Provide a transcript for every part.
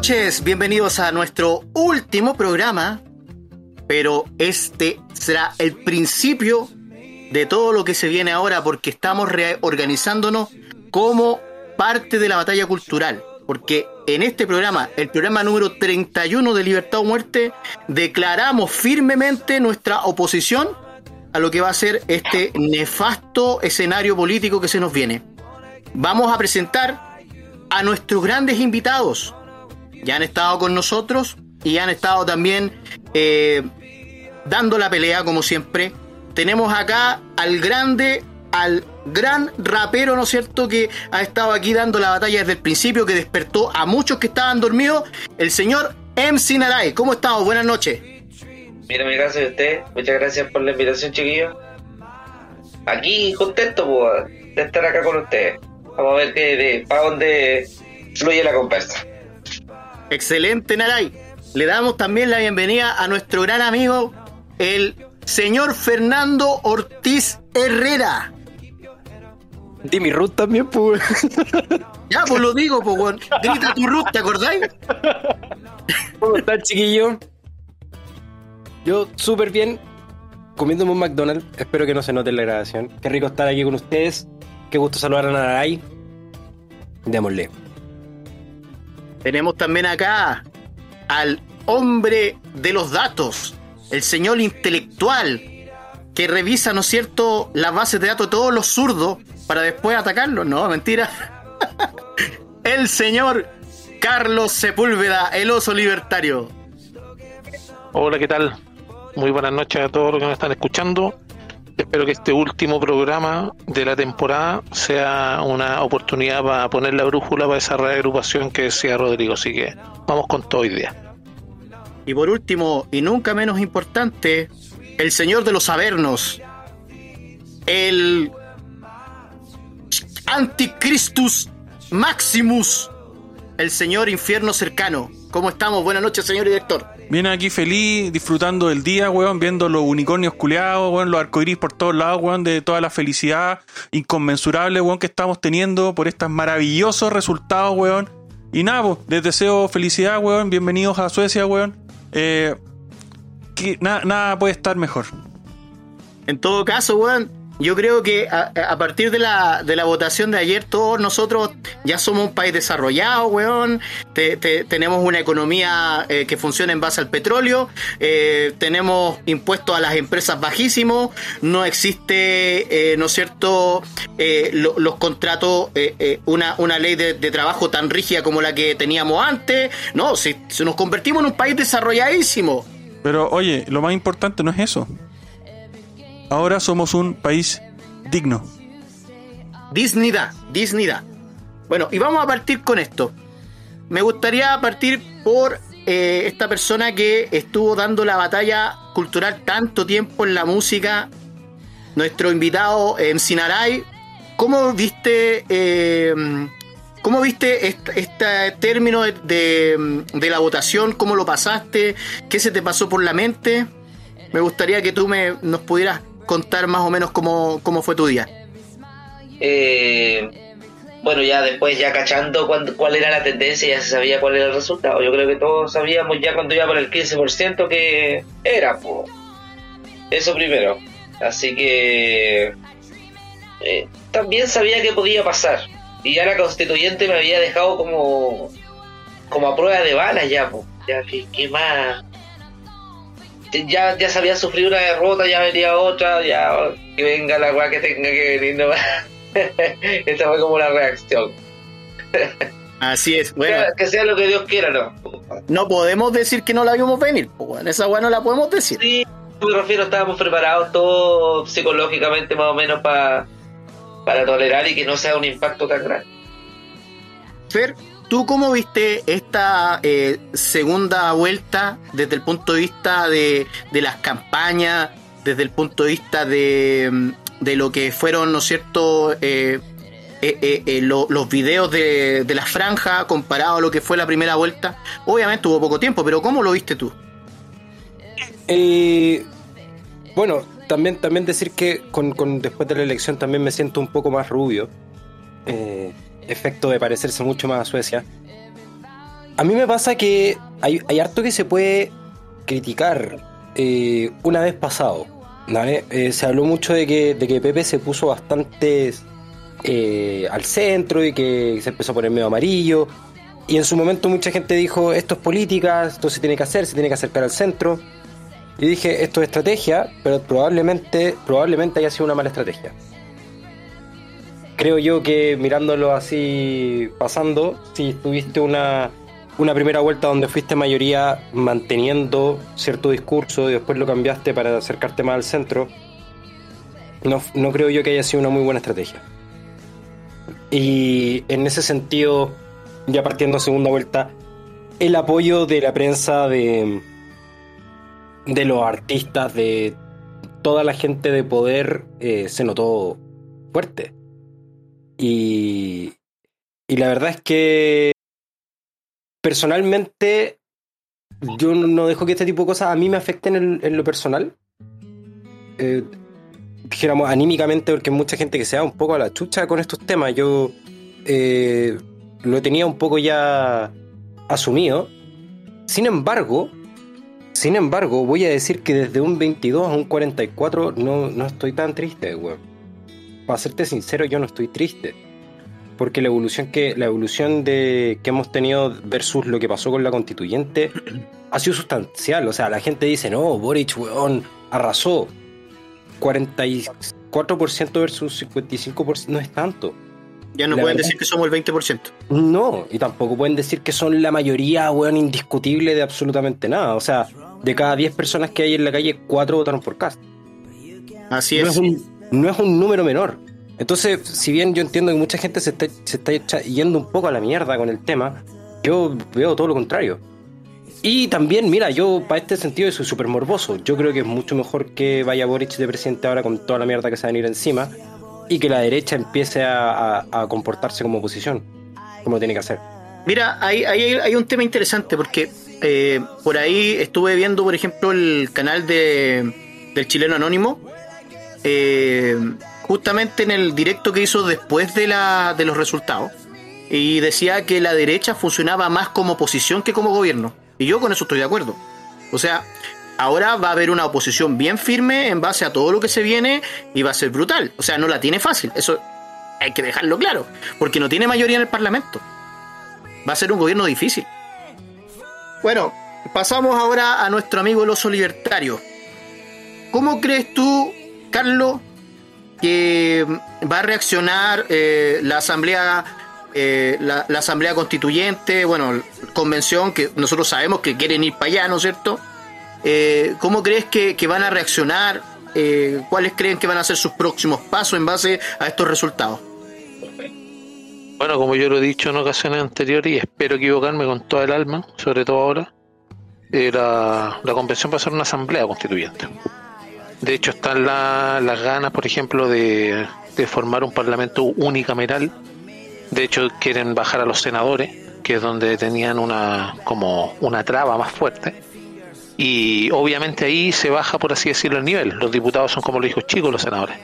noches, bienvenidos a nuestro último programa, pero este será el principio de todo lo que se viene ahora porque estamos reorganizándonos como parte de la batalla cultural. Porque en este programa, el programa número 31 de Libertad o Muerte, declaramos firmemente nuestra oposición a lo que va a ser este nefasto escenario político que se nos viene. Vamos a presentar a nuestros grandes invitados. Ya han estado con nosotros y han estado también eh, dando la pelea, como siempre. Tenemos acá al grande, al gran rapero, ¿no es cierto?, que ha estado aquí dando la batalla desde el principio, que despertó a muchos que estaban dormidos, el señor MC Naray. ¿Cómo estamos? Buenas noches. Mira, mi gracias a usted. Muchas gracias por la invitación, chiquillos. Aquí contento de estar acá con ustedes. Vamos a ver qué, de, para dónde fluye la conversa. Excelente, Naray. Le damos también la bienvenida a nuestro gran amigo, el señor Fernando Ortiz Herrera. Di Ruth también, pues. Ya, pues lo digo, pues, Grita tu Ruth, ¿te acordáis? ¿Cómo estás, chiquillo? Yo súper bien, comiéndome un McDonald's. Espero que no se note la grabación. Qué rico estar aquí con ustedes. Qué gusto saludar a Naray. Démosle. Tenemos también acá al hombre de los datos, el señor intelectual, que revisa, ¿no es cierto?, las bases de datos de todos los zurdos para después atacarlos. No, mentira. el señor Carlos Sepúlveda, el oso libertario. Hola, ¿qué tal? Muy buenas noches a todos los que nos están escuchando. Espero que este último programa de la temporada sea una oportunidad para poner la brújula para esa reagrupación que decía Rodrigo. Así que vamos con todo hoy día. Y por último, y nunca menos importante, el señor de los Avernos, el Anticristus Maximus, el señor infierno cercano. ¿Cómo estamos? Buenas noches, señor director. Viene aquí feliz, disfrutando del día, weón, viendo los unicornios culeados, weón, los arcoiris por todos lados, weón, de toda la felicidad inconmensurable, weón, que estamos teniendo por estos maravillosos resultados, weón. Y nada, pues, les deseo felicidad, weón, bienvenidos a Suecia, weón. Eh, que nada puede estar mejor. En todo caso, weón, yo creo que a, partir de la, de la, votación de ayer, todos nosotros ya somos un país desarrollado, weón. tenemos una economía eh, que funciona en base al petróleo. Eh, tenemos impuestos a las empresas bajísimos. No existe, eh, ¿no es cierto?, los contratos, una, una ley de, trabajo tan rígida como la que teníamos antes. No, si, si nos convertimos en un país desarrolladísimo. Pero oye, lo más importante no es eso. Ahora somos un país digno. Dignidad, dignidad. Bueno, y vamos a partir con esto. Me gustaría partir por eh, esta persona que estuvo dando la batalla cultural tanto tiempo en la música, nuestro invitado en Sinaray. ¿Cómo viste, eh, cómo viste este, término de, de, la votación? ¿Cómo lo pasaste? ¿Qué se te pasó por la mente? Me gustaría que tú me, nos pudieras contar más o menos cómo, fue tu día? Eh, bueno, ya después, ya cachando cuál era la tendencia, ya se sabía cuál era el resultado. Yo creo que todos sabíamos ya cuando iba por el 15% que era, pues. Eso primero. Así que eh, también sabía que podía pasar. Y ya la constituyente me había dejado como, como a prueba de balas ya, pues. Ya, ¿qué, más? Ya, ya se había sufrido una derrota, ya venía otra, ya que venga la weá que tenga que venir nomás. Esta fue como la reacción. Así es, bueno. Que sea, lo que Dios quiera, ¿no? No podemos decir que no la vimos venir, pues esa weá no la podemos decir. Sí, me refiero, estábamos preparados todos psicológicamente más o menos para para tolerar y que no sea un impacto tan grande. Fer, ¿Tú cómo viste esta eh, segunda vuelta desde el punto de vista de, las campañas, desde el punto de vista de, mm, lo que fueron, ¿no es cierto?, eh, eh, los videos de, la franja comparado a lo que fue la primera vuelta. Obviamente tuvo poco tiempo, pero ¿cómo lo viste tú? bueno, también, también decir que con, con, después de la elección también me siento un poco más rubio efecto de parecerse mucho más a Suecia. a mí me pasa que hay, hay harto que se puede criticar eh, una vez pasado. Eh, se habló mucho de que, de que Pepe se puso bastante eh, al centro y que se empezó a poner medio amarillo. Y en su momento mucha gente dijo, esto es política, esto se tiene que hacer, se tiene que acercar al centro. Y dije, esto es estrategia, pero probablemente, probablemente haya sido una mala estrategia. Creo yo que mirándolo así pasando, si tuviste una, una primera vuelta donde fuiste mayoría manteniendo cierto discurso y después lo cambiaste para acercarte más al centro, no, no creo yo que haya sido una muy buena estrategia. Y en ese sentido, ya partiendo a segunda vuelta, el apoyo de la prensa, de, de los artistas, de toda la gente de poder, eh, se notó fuerte. Y, y la verdad es que personalmente yo no dejo que este tipo de cosas a mí me afecten en, lo personal. Eh, dijéramos anímicamente, porque hay mucha gente que se da un poco a la chucha con estos temas. Yo eh, lo tenía un poco ya asumido. Sin embargo, sin embargo, voy a decir que desde un 22 a un 44 no, no estoy tan triste, weón. Para serte sincero, yo no estoy triste. Porque la evolución que, la evolución de, que hemos tenido versus lo que pasó con la constituyente ha sido sustancial. O sea, la gente dice, no, Boric, weón, arrasó. 44% versus 55% no es tanto. Ya no La pueden verdad- decir que somos el 20%. No, y tampoco pueden decir que son la mayoría, weón, indiscutible de absolutamente nada. O sea, de cada 10 personas que hay en la calle, 4 votaron por Cast. Así No es. es, un, no es un número menor. Entonces, si bien yo entiendo que mucha gente se está, se está yendo un poco a la mierda con el tema, yo veo todo lo contrario. Y también, mira, yo para este sentido soy súper morboso. Yo creo que es mucho mejor que vaya Boric de presidente ahora con toda la mierda que se va a venir encima y que la derecha empiece a, a- a comportarse como oposición, como tiene que hacer. Mira, hay, hay, hay un tema interesante porque eh, por ahí estuve viendo, por ejemplo, el canal de, del chileno anónimo. Eh, justamente en el directo que hizo después de, la, de los resultados. Y decía que la derecha funcionaba más como oposición que como gobierno. Y yo con eso estoy de acuerdo. O sea, ahora va a haber una oposición bien firme en base a todo lo que se viene y va a ser brutal. O sea, no la tiene fácil. Eso hay que dejarlo claro. Porque no tiene mayoría en el Parlamento. Va a ser un gobierno difícil. Bueno, pasamos ahora a nuestro amigo el oso libertario. ¿Cómo crees tú, Carlos, que va a reaccionar eh, la asamblea eh, la, la asamblea constituyente, bueno, convención que nosotros sabemos que quieren ir para allá, ¿no es cierto? Eh, ¿Cómo crees que, van a reaccionar? Eh, ¿Cuáles creen que van a ser sus próximos pasos en base a estos resultados? Bueno, como yo lo he dicho en ocasiones anteriores y espero equivocarme con toda el alma, sobre todo ahora, la, la convención va a ser una asamblea constituyente. De hecho, están la- las ganas, por ejemplo, de, de formar un parlamento unicameral. De hecho, quieren bajar a los senadores, que es donde tenían una como una traba más fuerte. Y obviamente ahí se baja, por así decirlo, el nivel. Los diputados son como los hijos chicos, los senadores.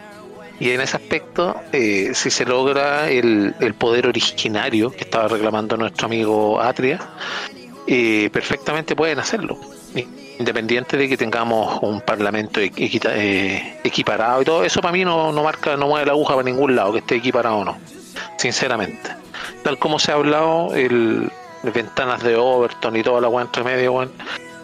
Y en ese aspecto, eh, si se logra el, el poder originario que estaba reclamando nuestro amigo Atria, eh, perfectamente pueden hacerlo. Independiente de que tengamos un parlamento eh, equiparado y todo, eso para mí no, no marca, no mueve la aguja para ningún lado, que esté equiparado o no, sinceramente. Tal como se ha hablado, el, ventanas de Overton y toda la weá entre medio, weón,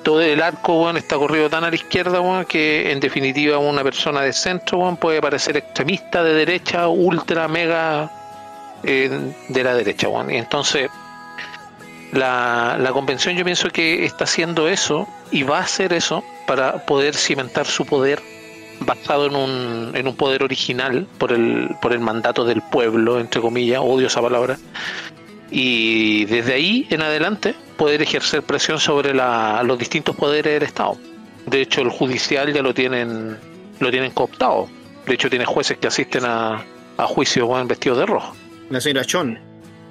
todo el arco weón, está corrido tan a la izquierda weón, que en definitiva una persona de centro weón, puede parecer extremista de derecha, ultra, mega eh, de la derecha. weón. Y entonces la, la convención yo pienso que está haciendo eso y va a hacer eso para poder cimentar su poder basado en un, en un poder original por el, por el mandato del pueblo, entre comillas, odio esa palabra, y desde ahí en adelante poder ejercer presión sobre la- los distintos poderes del Estado. De hecho, el judicial ya lo tienen, lo tienen cooptado. De hecho, tiene jueces que asisten a, a juicios weón, vestidos de rojo. La señora Chon.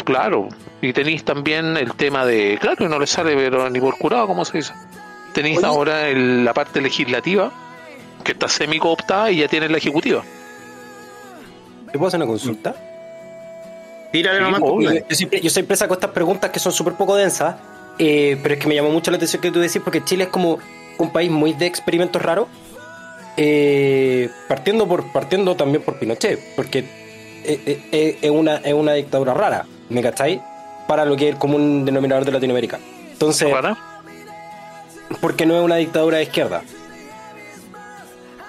Claro, y tenéis también el tema de, claro, no le sale pero ni por curado, como se dice. Tenéis Oye. ahora el- la parte legislativa, que está semi cooptada y ya tiene la ejecutiva. ¿Te puedo hacer una consulta? Tírale Sí, nomás. obvio. compadre. Yo siempre, yo siempre saco estas preguntas que son súper poco densas. eh, pero es que me llamó mucho la atención que tú decís, porque Chile es como un país muy de experimentos raros, eh, partiendo, por, partiendo también por Pinochet, porque eh, es, una, es una dictadura rara, ¿me cacháis? Para lo que es el común denominador de Latinoamérica. Entonces, ¿Para? Porque no es una dictadura de izquierda.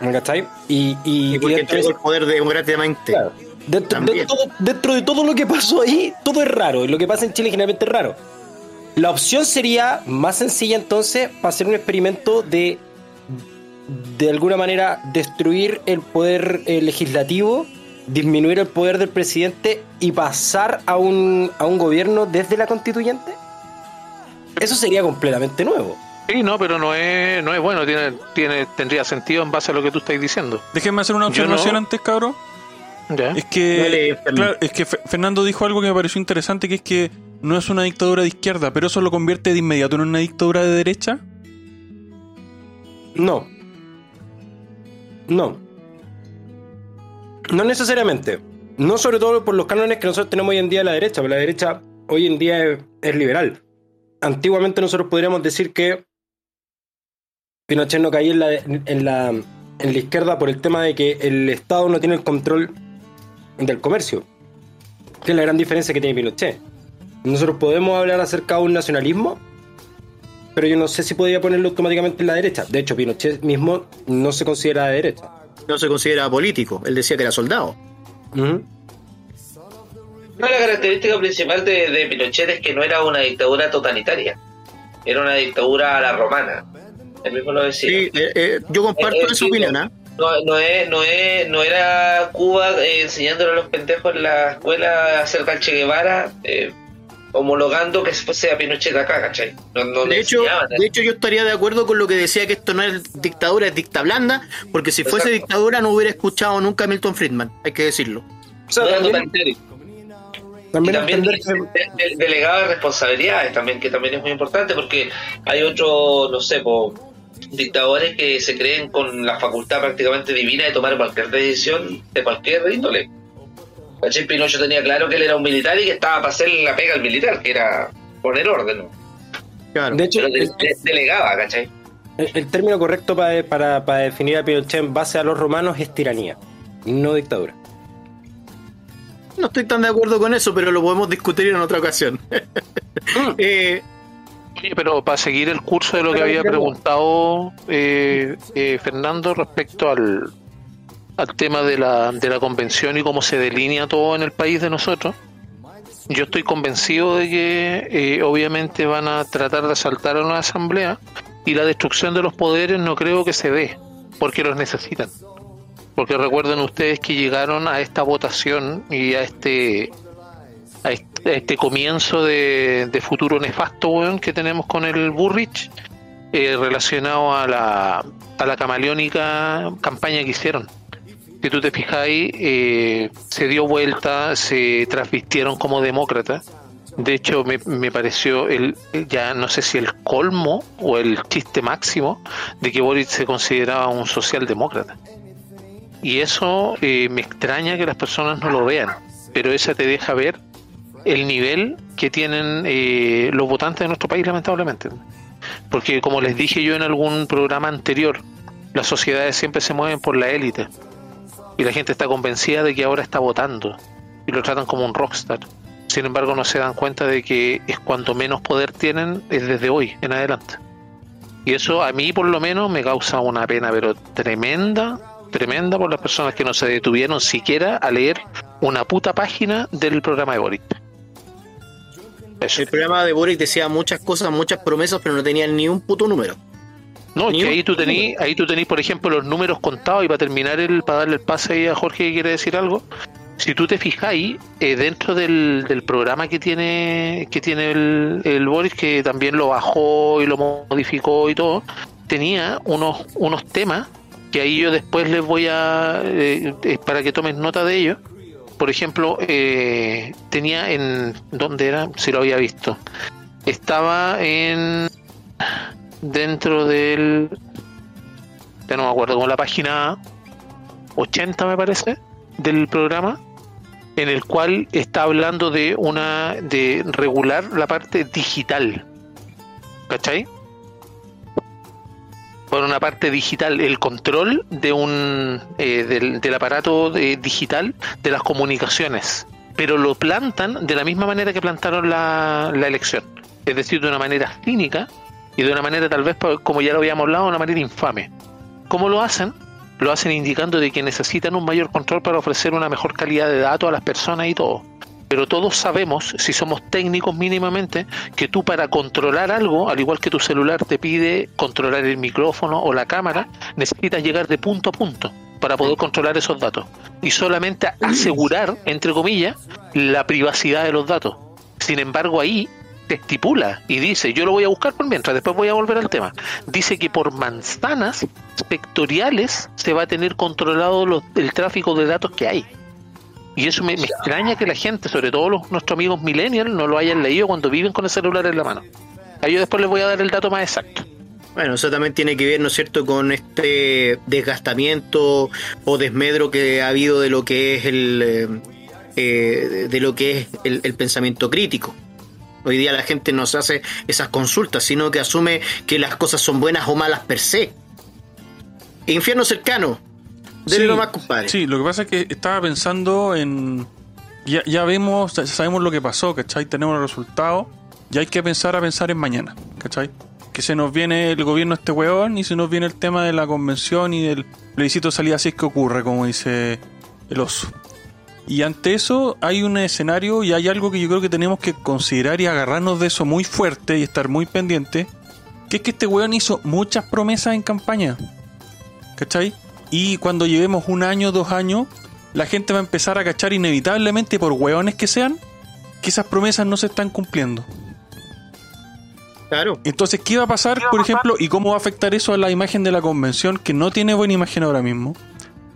¿Me cacháis? Y, y, Y porque y entregó el poder democráticamente. Claro. Dentro, También. de todo, dentro de todo lo que pasó ahí, todo es raro. Y lo que pasa en Chile generalmente es raro. La opción sería más sencilla entonces para hacer un experimento de de alguna manera destruir el poder eh, legislativo, disminuir el poder del presidente y pasar a un, a un gobierno desde la constituyente. Eso sería completamente nuevo. Sí, no, pero no es, no es bueno, tiene, tiene, tendría sentido en base a lo que tú estás diciendo. Déjenme hacer una observación no. antes, cabrón. ¿Ya? Es que, Dale, Fernando. claro, es que Fe- Fernando dijo algo que me pareció interesante, que es que no es una dictadura de izquierda, pero eso lo convierte de inmediato en una dictadura de derecha. No. No. No necesariamente. No sobre todo por los cánones que nosotros tenemos hoy en día de la derecha, porque la derecha hoy en día es, es liberal. Antiguamente nosotros podríamos decir que Pinochet no caía en la, en, la, en la izquierda por el tema de que el Estado no tiene el control del comercio. Que es la gran diferencia que tiene Pinochet. Nosotros podemos hablar acerca de un nacionalismo, pero yo no sé si podría ponerlo automáticamente en la derecha. De hecho, Pinochet mismo no se considera de derecha. No se considera político. Él decía que era soldado. Ujú. No, la característica principal de, de Pinochet es que no era una dictadura totalitaria, era una dictadura a la romana. Él mismo lo decía. Sí, eh, eh, yo comparto Eh, eh, esa opinión. no. ¿ah? No, no, es, no, es, no era Cuba eh, enseñándole a los pendejos en la escuela acerca del Che Guevara, eh, homologando que fuese a Pinochet acá, ¿cachai? No, no De hecho, de hecho, yo estaría de acuerdo con lo que decía que esto no es dictadura, es dicta blanda, porque si fuese dictadura no hubiera escuchado nunca a Milton Friedman, hay que decirlo. O sea, No también, también que- delegado de responsabilidades también, que también es muy importante porque hay otros, no sé, po, dictadores que se creen con la facultad prácticamente divina de tomar cualquier decisión de cualquier índole. ¿Cachai? Pinochet tenía claro que él era un militar y que estaba para hacer la pega al militar, que era poner orden, de hecho, Pero de- el, de- delegaba, ¿cachai? el- el término correcto para, para, para definir a Pinochet en base a los romanos es tiranía, no dictadura. No estoy tan de acuerdo con eso, pero lo podemos discutir en otra ocasión. Eh, Oye, pero para seguir el curso de lo que había preguntado eh, eh, Fernando respecto al, al tema de la, de la convención y cómo se delinea todo en el país de nosotros, yo estoy convencido de que eh, obviamente van a tratar de asaltar a una asamblea y la destrucción de los poderes no creo que se dé, porque los necesitan. Porque recuerden ustedes que llegaron a esta votación y a este a este, este comienzo de, futuro nefasto weón, que tenemos con el Burrich eh, relacionado a la, a la camaleónica campaña que hicieron. Si tú te fijáis, eh, se dio vuelta, se transvistieron como demócratas. De hecho, me, me pareció el ya no sé si el colmo o el chiste máximo de que Boric se consideraba un socialdemócrata. Y eso eh, me extraña que las personas no lo vean, pero esa te deja ver el nivel que tienen eh, los votantes de nuestro país, lamentablemente. Porque como les dije yo en algún programa anterior, las sociedades siempre se mueven por la élite. Y la gente está convencida de que ahora está votando. Y lo tratan como un rockstar. Sin embargo, no se dan cuenta de que es cuanto menos poder tienen es desde hoy en adelante. Y eso a mí por lo menos me causa una pena, pero tremenda, tremenda por las personas que no se detuvieron siquiera a leer una puta página del programa de Boric. El programa de Boric decía muchas cosas, muchas promesas, pero no tenía ni un puto número. No, es que ahí tú tenés, ahí tú tenés, por ejemplo, los números contados y para terminar el, para darle el pase ahí a Jorge que quiere decir algo. Si tú te fijáis, eh, dentro del, del programa que tiene, que tiene el, el Boris, que también lo bajó y lo modificó y todo, tenía unos, unos temas que ahí yo después les voy a, eh, eh, para que tomes nota de ellos. Por ejemplo, eh, tenía en, ¿dónde era? Si lo había visto. Estaba en, dentro del ya no me acuerdo como la página 80 me parece del programa en el cual está hablando de una de regular la parte digital ¿cachai? Por una parte digital, el control de un eh, del, del aparato eh, digital de las comunicaciones, pero lo plantan de la misma manera que plantaron la, la elección, es decir, de una manera cínica y de una manera tal vez, como ya lo habíamos hablado, de una manera infame. ¿Cómo lo hacen? Lo hacen indicando de que necesitan un mayor control para ofrecer una mejor calidad de datos a las personas y todo. Pero todos sabemos, si somos técnicos mínimamente, que tú para controlar algo, al igual que tu celular te pide controlar el micrófono o la cámara, necesitas llegar de punto a punto para poder controlar esos datos. Y solamente asegurar, entre comillas, la privacidad de los datos. Sin embargo, ahí te estipula y dice, yo lo voy a buscar por mientras, después voy a volver al tema. Dice que por manzanas vectoriales se va a tener controlado el tráfico de datos que hay. Y eso me, me extraña que la gente, sobre todo los, nuestros amigos millennials, no lo hayan leído cuando viven con el celular en la mano. Ahí yo después les voy a dar el dato más exacto. Bueno, eso también tiene que ver, ¿no es cierto?, con este desgastamiento o desmedro que ha habido de lo que es el eh, eh, de lo que es el, el pensamiento crítico. Hoy día la gente no se hace esas consultas, sino que asume que las cosas son buenas o malas per se. Infierno cercano. Dele Sí, nomás, compadre. Sí, lo que pasa es que estaba pensando en. Ya, ya vemos, ya sabemos lo que pasó, ¿cachai? Tenemos el resultado. Y hay que pensar a pensar en mañana, ¿cachai? Que se nos viene el gobierno este weón y se nos viene el tema de la convención y del plebiscito de salida, así es que ocurre, como dice el oso. Y ante eso hay un escenario y hay algo que yo creo que tenemos que considerar y agarrarnos de eso muy fuerte y estar muy pendiente, que es que este weón hizo muchas promesas en campaña. ¿Cachai? Y cuando llevemos un año, dos años, la gente va a empezar a cachar inevitablemente, por hueones que sean, que esas promesas no se están cumpliendo. Claro. Entonces, ¿qué va a pasar, por ejemplo, y cómo va a afectar eso a la imagen de la convención, que no tiene buena imagen ahora mismo?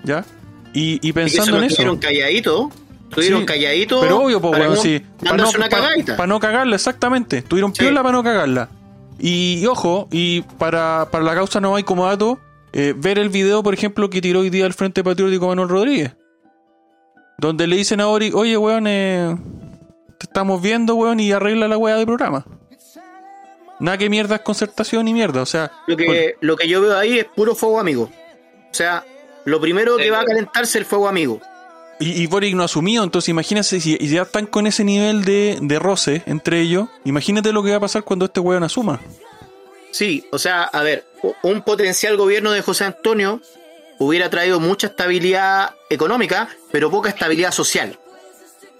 ¿Ya? Y, y Y que se pensando nos en eso. Estuvieron calladitos. Estuvieron Sí, calladitos. Pero obvio, pues, para weón, no sí. Para no, pa no cagarla, exactamente. Tuvieron Sí. piola para no cagarla. Y, y ojo, y para, para la causa no hay como dato, eh, ver el video, por ejemplo, que tiró hoy día el Frente Patriótico Manuel Rodríguez. Donde le dicen a Ori, oye, weón, eh, te estamos viendo, weón, y arregla la weá de programa. Nada que mierda es concertación y mierda, o sea... Lo que, bueno, lo que yo veo ahí es puro fuego amigo. O sea, lo primero que va a calentarse es el fuego amigo. Y, y Boric no asumió, entonces imagínate si ya están con ese nivel de, de roce entre ellos. Imagínate lo que va a pasar cuando este weón asuma. Sí, o sea, a ver, un potencial gobierno de José Antonio hubiera traído mucha estabilidad económica, pero poca estabilidad social.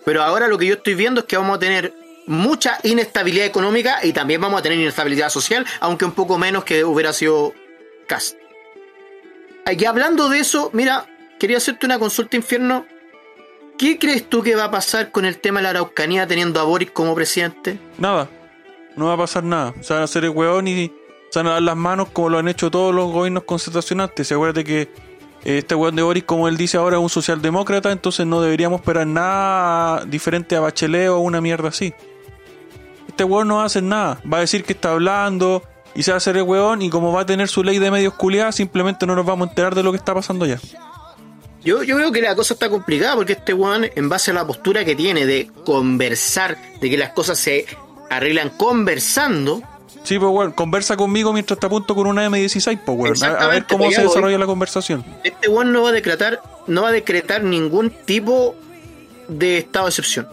Pero ahora lo que yo estoy viendo es que vamos a tener mucha inestabilidad económica y también vamos a tener inestabilidad social, aunque un poco menos que hubiera sido Cast. Y hablando de eso, mira, quería hacerte una consulta infierno. ¿Qué crees tú que va a pasar con el tema de la Araucanía teniendo a Boris como presidente? Nada. No va a pasar nada. Se van a hacer el weón y se a las manos como lo han hecho todos los gobiernos concentracionantes. Acuérdate que eh, este weón de Boris, como él dice ahora, es un socialdemócrata, entonces no deberíamos esperar nada diferente a Bachelet o una mierda así. Este weón no va a hacer nada. Va a decir que está hablando y se va a hacer el weón y como va a tener su ley de medios culiadas, simplemente no nos vamos a enterar de lo que está pasando ya. Yo, yo veo que la cosa está complicada porque este weón, en base a la postura que tiene de conversar, de que las cosas se arreglan conversando, Sí, pues weón, conversa conmigo mientras está a punto con una M16, pues weón. A- A, ver cómo pues se ya voy. desarrolla la conversación. este weón no va a decretar, no va a decretar ningún tipo de estado de excepción.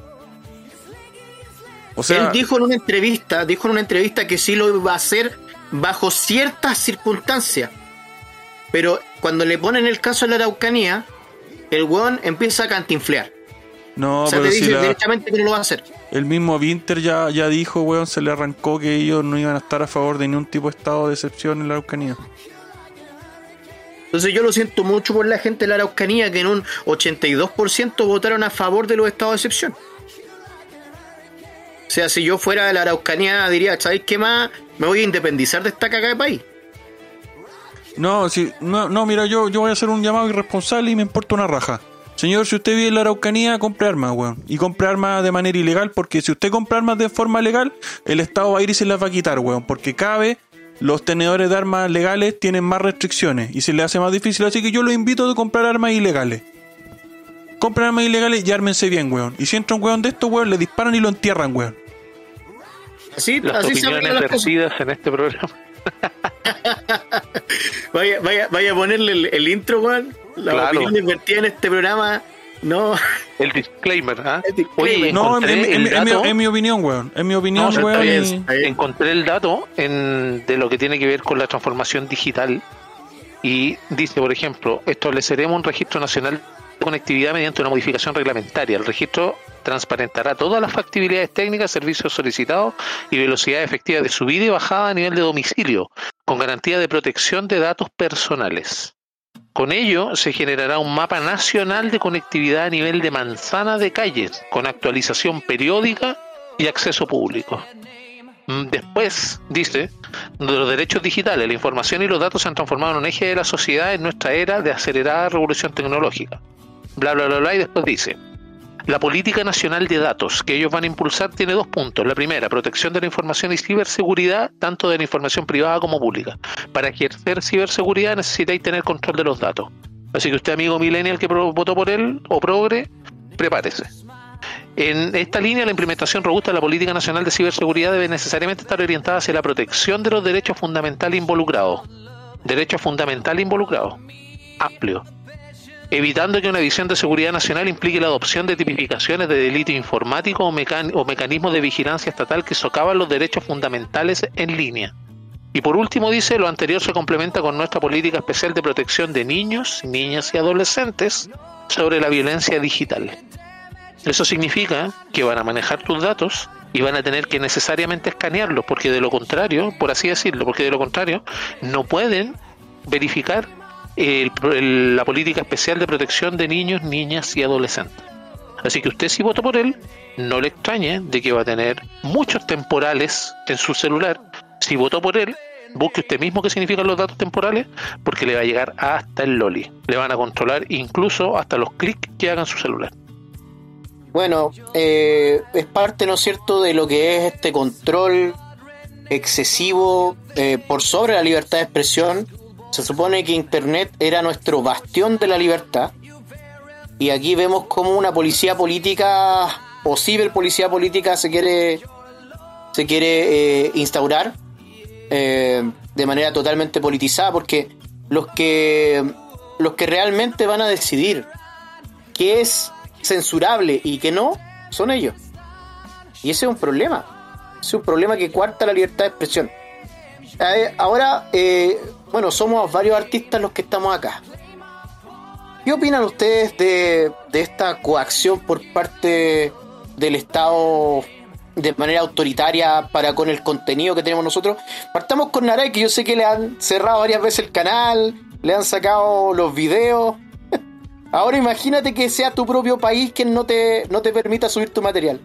O sea, Él dijo en una entrevista, dijo en una entrevista que sí lo iba a hacer bajo ciertas circunstancias. Pero cuando le ponen el caso a la Araucanía, el weón empieza a cantinflear. no, o sea, pero te si dice la- derechamente que no lo va a hacer. El mismo Winter ya, ya dijo, weón, se le arrancó que ellos no iban a estar a favor de ningún tipo de estado de excepción en la Araucanía. Entonces yo lo siento mucho por la gente de la Araucanía que en un 82% votaron a favor de los estados de excepción. O sea, si yo fuera de la Araucanía diría, ¿sabéis qué más? Me voy a independizar de esta caga de país. No, si, no, no, mira, yo, yo voy a hacer un llamado irresponsable y me importa una raja. Señor, si usted vive en la Araucanía, compre armas, weón. Y compre armas de manera ilegal, porque si usted compra armas de forma legal, el Estado va a ir y se las va a quitar, weón. Porque cada vez los tenedores de armas legales tienen más restricciones y se le hace más difícil. Así que yo los invito a comprar armas ilegales. Compren armas ilegales y ármense bien, weón. Y si entra un weón de estos, weón, le disparan y lo entierran, weón. Así, las así opiniones arreglan las cosas. vertidas en este programa. Vaya, vaya, vaya a ponerle el, el intro, weón. Las Claro. opiniones vertidas en este programa. No, El disclaimer, ¿ah? El disclaimer. Oye, No, en, encontré en- el en- en mi, en mi opinión, weón. En mi opinión, No, weón. bien, y- está bien. encontré el dato en, de lo que tiene que ver con la transformación digital y dice, por ejemplo, estableceremos un registro nacional conectividad mediante una modificación reglamentaria. El registro transparentará todas las factibilidades técnicas, servicios solicitados y velocidad efectiva de subida y bajada a nivel de domicilio, con garantía de protección de datos personales. Con ello se generará un mapa nacional de conectividad a nivel de manzana de calles, con actualización periódica y acceso público. Mm, Después, dice, los derechos digitales, la información y los datos se han transformado en un eje de la sociedad en nuestra era de acelerada revolución tecnológica. Bla, bla, bla, bla, y después dice, la política nacional de datos que ellos van a impulsar tiene dos puntos. La primera, protección de la información y ciberseguridad, tanto de la información privada como pública. Para ejercer ciberseguridad necesitáis tener control de los datos. Así que usted, amigo millennial que votó por él o progre, prepárese. En esta línea, la implementación robusta de la política nacional de ciberseguridad debe necesariamente estar orientada hacia la protección de los derechos fundamentales involucrados. Derechos fundamentales involucrados. Amplio. Evitando que una visión de seguridad nacional implique la adopción de tipificaciones de delito informático o, o mecanismos de vigilancia estatal que socavan los derechos fundamentales en línea. Y por último dice, lo anterior se complementa con nuestra política especial de protección de niños, niñas y adolescentes sobre la violencia digital. Eso significa que van a manejar tus datos y van a tener que necesariamente escanearlos, porque de lo contrario, por así decirlo, porque de lo contrario, no pueden verificar el- el- la política especial de protección de niños, niñas y adolescentes. Así que usted si vota por él, no le extrañe de que va a tener muchos temporales en su celular. Si votó por él, busque usted mismo qué significan los datos temporales, porque le va a llegar hasta el loli. Le van a controlar incluso hasta los clics que haga en su celular. Bueno, eh, es parte, ¿no es cierto?, de lo que es este control excesivo eh, por sobre la libertad de expresión. Se supone que Internet era nuestro bastión de la libertad. Y aquí vemos como una policía política o ciberpolicía política se quiere, se quiere eh, instaurar eh, de manera totalmente politizada porque los que, los que realmente van a decidir qué es censurable y que no, son ellos. Y ese es un problema. Es un problema que cuarta la libertad de expresión. Ahora, eh, bueno, somos varios artistas los que estamos acá. ¿Qué opinan ustedes de, de esta coacción por parte del Estado de manera autoritaria para con el contenido que tenemos nosotros? Partamos con Naray, que yo sé que le han cerrado varias veces el canal, le han sacado los videos. Ahora imagínate que sea tu propio país quien no te, no te permita subir tu material.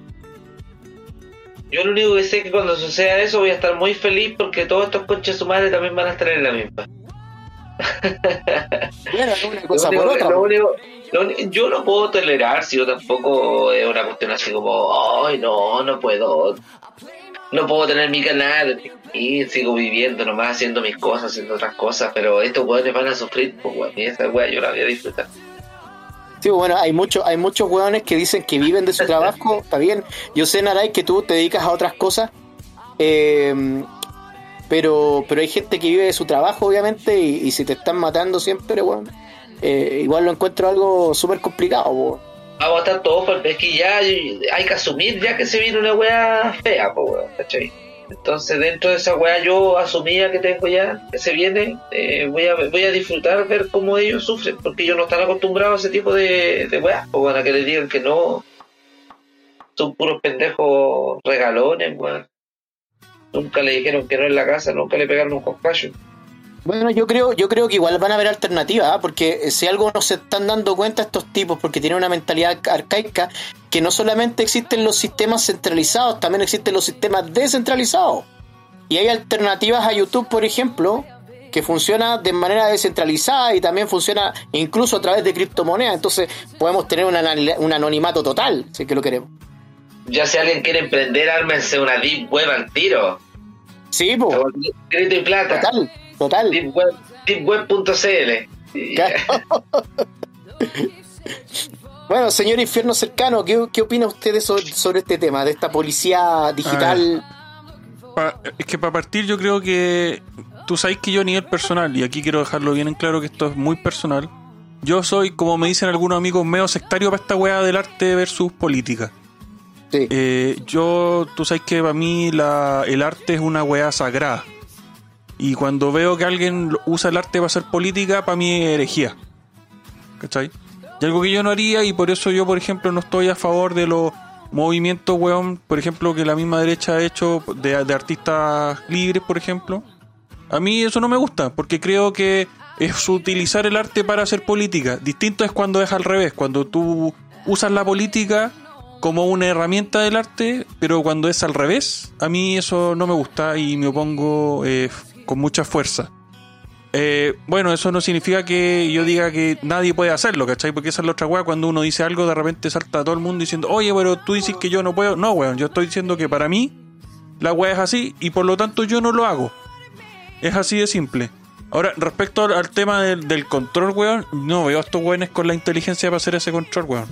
Yo lo único que sé es que cuando suceda eso voy a estar muy feliz porque todos estos coches su madre también van a estar en la misma. Bueno, es una cosa Lo por único- otra. lo po. único- lo uni- yo no puedo tolerar si yo tampoco es una cuestión así como, ay no, no puedo. No puedo tener mi canal y sigo viviendo nomás haciendo mis cosas, haciendo otras cosas, pero estos weones van a sufrir, pues weón, y esa weá yo la voy a disfrutar. Sí, bueno, hay muchos, hay muchos hueones que dicen que viven de su trabajo, está bien. Yo sé, Naray, que tú te dedicas a otras cosas, eh, pero, pero hay gente que vive de su trabajo, obviamente, y, y si te están matando siempre, bueno, eh, igual lo encuentro algo súper complicado. po. Vamos a estar todos, por- es que ya hay que asumir ya que se viene una weá fea, pues weón, ¿cachai? Entonces dentro de esa weá yo asumía que tengo ya, que se viene, eh, voy, a, voy a disfrutar ver cómo ellos sufren, porque ellos no están acostumbrados a ese tipo de, de weá, pues bueno, a que les digan que no, son puros pendejos regalones, weón. Nunca le dijeron que no en la casa, nunca le pegaron un coscayo. Bueno, yo creo, yo creo que igual van a haber alternativas, ¿ah? porque si algo no se están dando cuenta estos tipos, porque tienen una mentalidad arcaica, que no solamente existen los sistemas centralizados, también existen los sistemas descentralizados. Y hay alternativas a YouTube, por ejemplo, que funciona de manera descentralizada y también funciona incluso a través de criptomonedas. Entonces podemos tener un, anonimato total, si es que lo queremos. Ya si alguien quiere emprender, ármense una deep web al tiro. Sí, pues, Crédito y plata. total, total. Deep web, deepweb.cl. Claro. bueno, señor infierno cercano, ¿qué, qué opina usted de so- sobre este tema, de esta policía digital pa- es que para partir yo creo que tú sabes que yo a nivel personal, y aquí quiero dejarlo bien en claro que esto es muy personal, yo soy, como me dicen algunos amigos, medio sectario para esta weá del arte versus política. Sí. Eh, yo, tú sabes que para mí la, el arte es una weá sagrada. Y cuando veo que alguien usa el arte para hacer política, para mí es herejía. ¿Cachai? Y algo que yo no haría, y por eso yo, por ejemplo, no estoy a favor de los movimientos, weón, por ejemplo, que la misma derecha ha hecho de, de artistas libres, por ejemplo. A mí eso no me gusta, porque creo que es utilizar el arte para hacer política. Distinto es cuando es al revés, cuando tú usas la política como una herramienta del arte, pero cuando es al revés, a mí eso no me gusta y me opongo eh, con mucha fuerza. Eh, bueno, eso no significa que yo diga que nadie puede hacerlo, ¿cachai? Porque esa es la otra weá, cuando uno dice algo, de repente salta todo el mundo diciendo, oye, pero tú dices que yo no puedo. No, weón, yo estoy diciendo que para mí la weá es así y por lo tanto yo no lo hago. Es así de simple. Ahora, respecto al, tema del, del control, weón, no veo a estos weones con la inteligencia para hacer ese control, weón.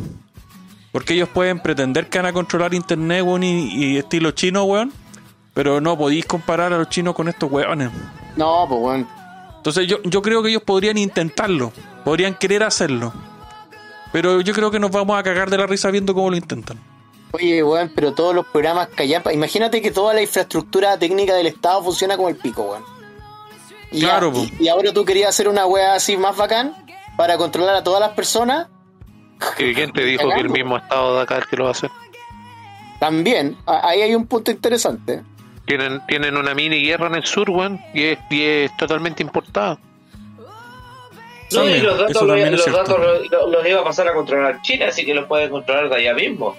Porque ellos pueden pretender que van a controlar internet, weón, y, y estilo chino, weón. Pero no podéis comparar a los chinos con estos weones. No, pues bueno. Entonces yo, yo creo que ellos podrían intentarlo, podrían querer hacerlo. Pero yo creo que nos vamos a cagar de la risa viendo cómo lo intentan. Oye, weón, pero todos los programas callampa. Imagínate que toda la infraestructura técnica del Estado funciona como el pico, weón. Y, Claro, po. y, y ahora tú querías hacer una weá así más bacán para controlar a todas las personas. ¿Que ¿Quién te dijo que el mismo estado de acá es que lo va a hacer? También, a- ahí hay un punto interesante. Tienen, tienen una mini guerra en el sur, weón, y es, y es totalmente importada. No, y los datos, los, también es los cierto. datos los, los iba a pasar a controlar China, así que los pueden controlar de allá mismo.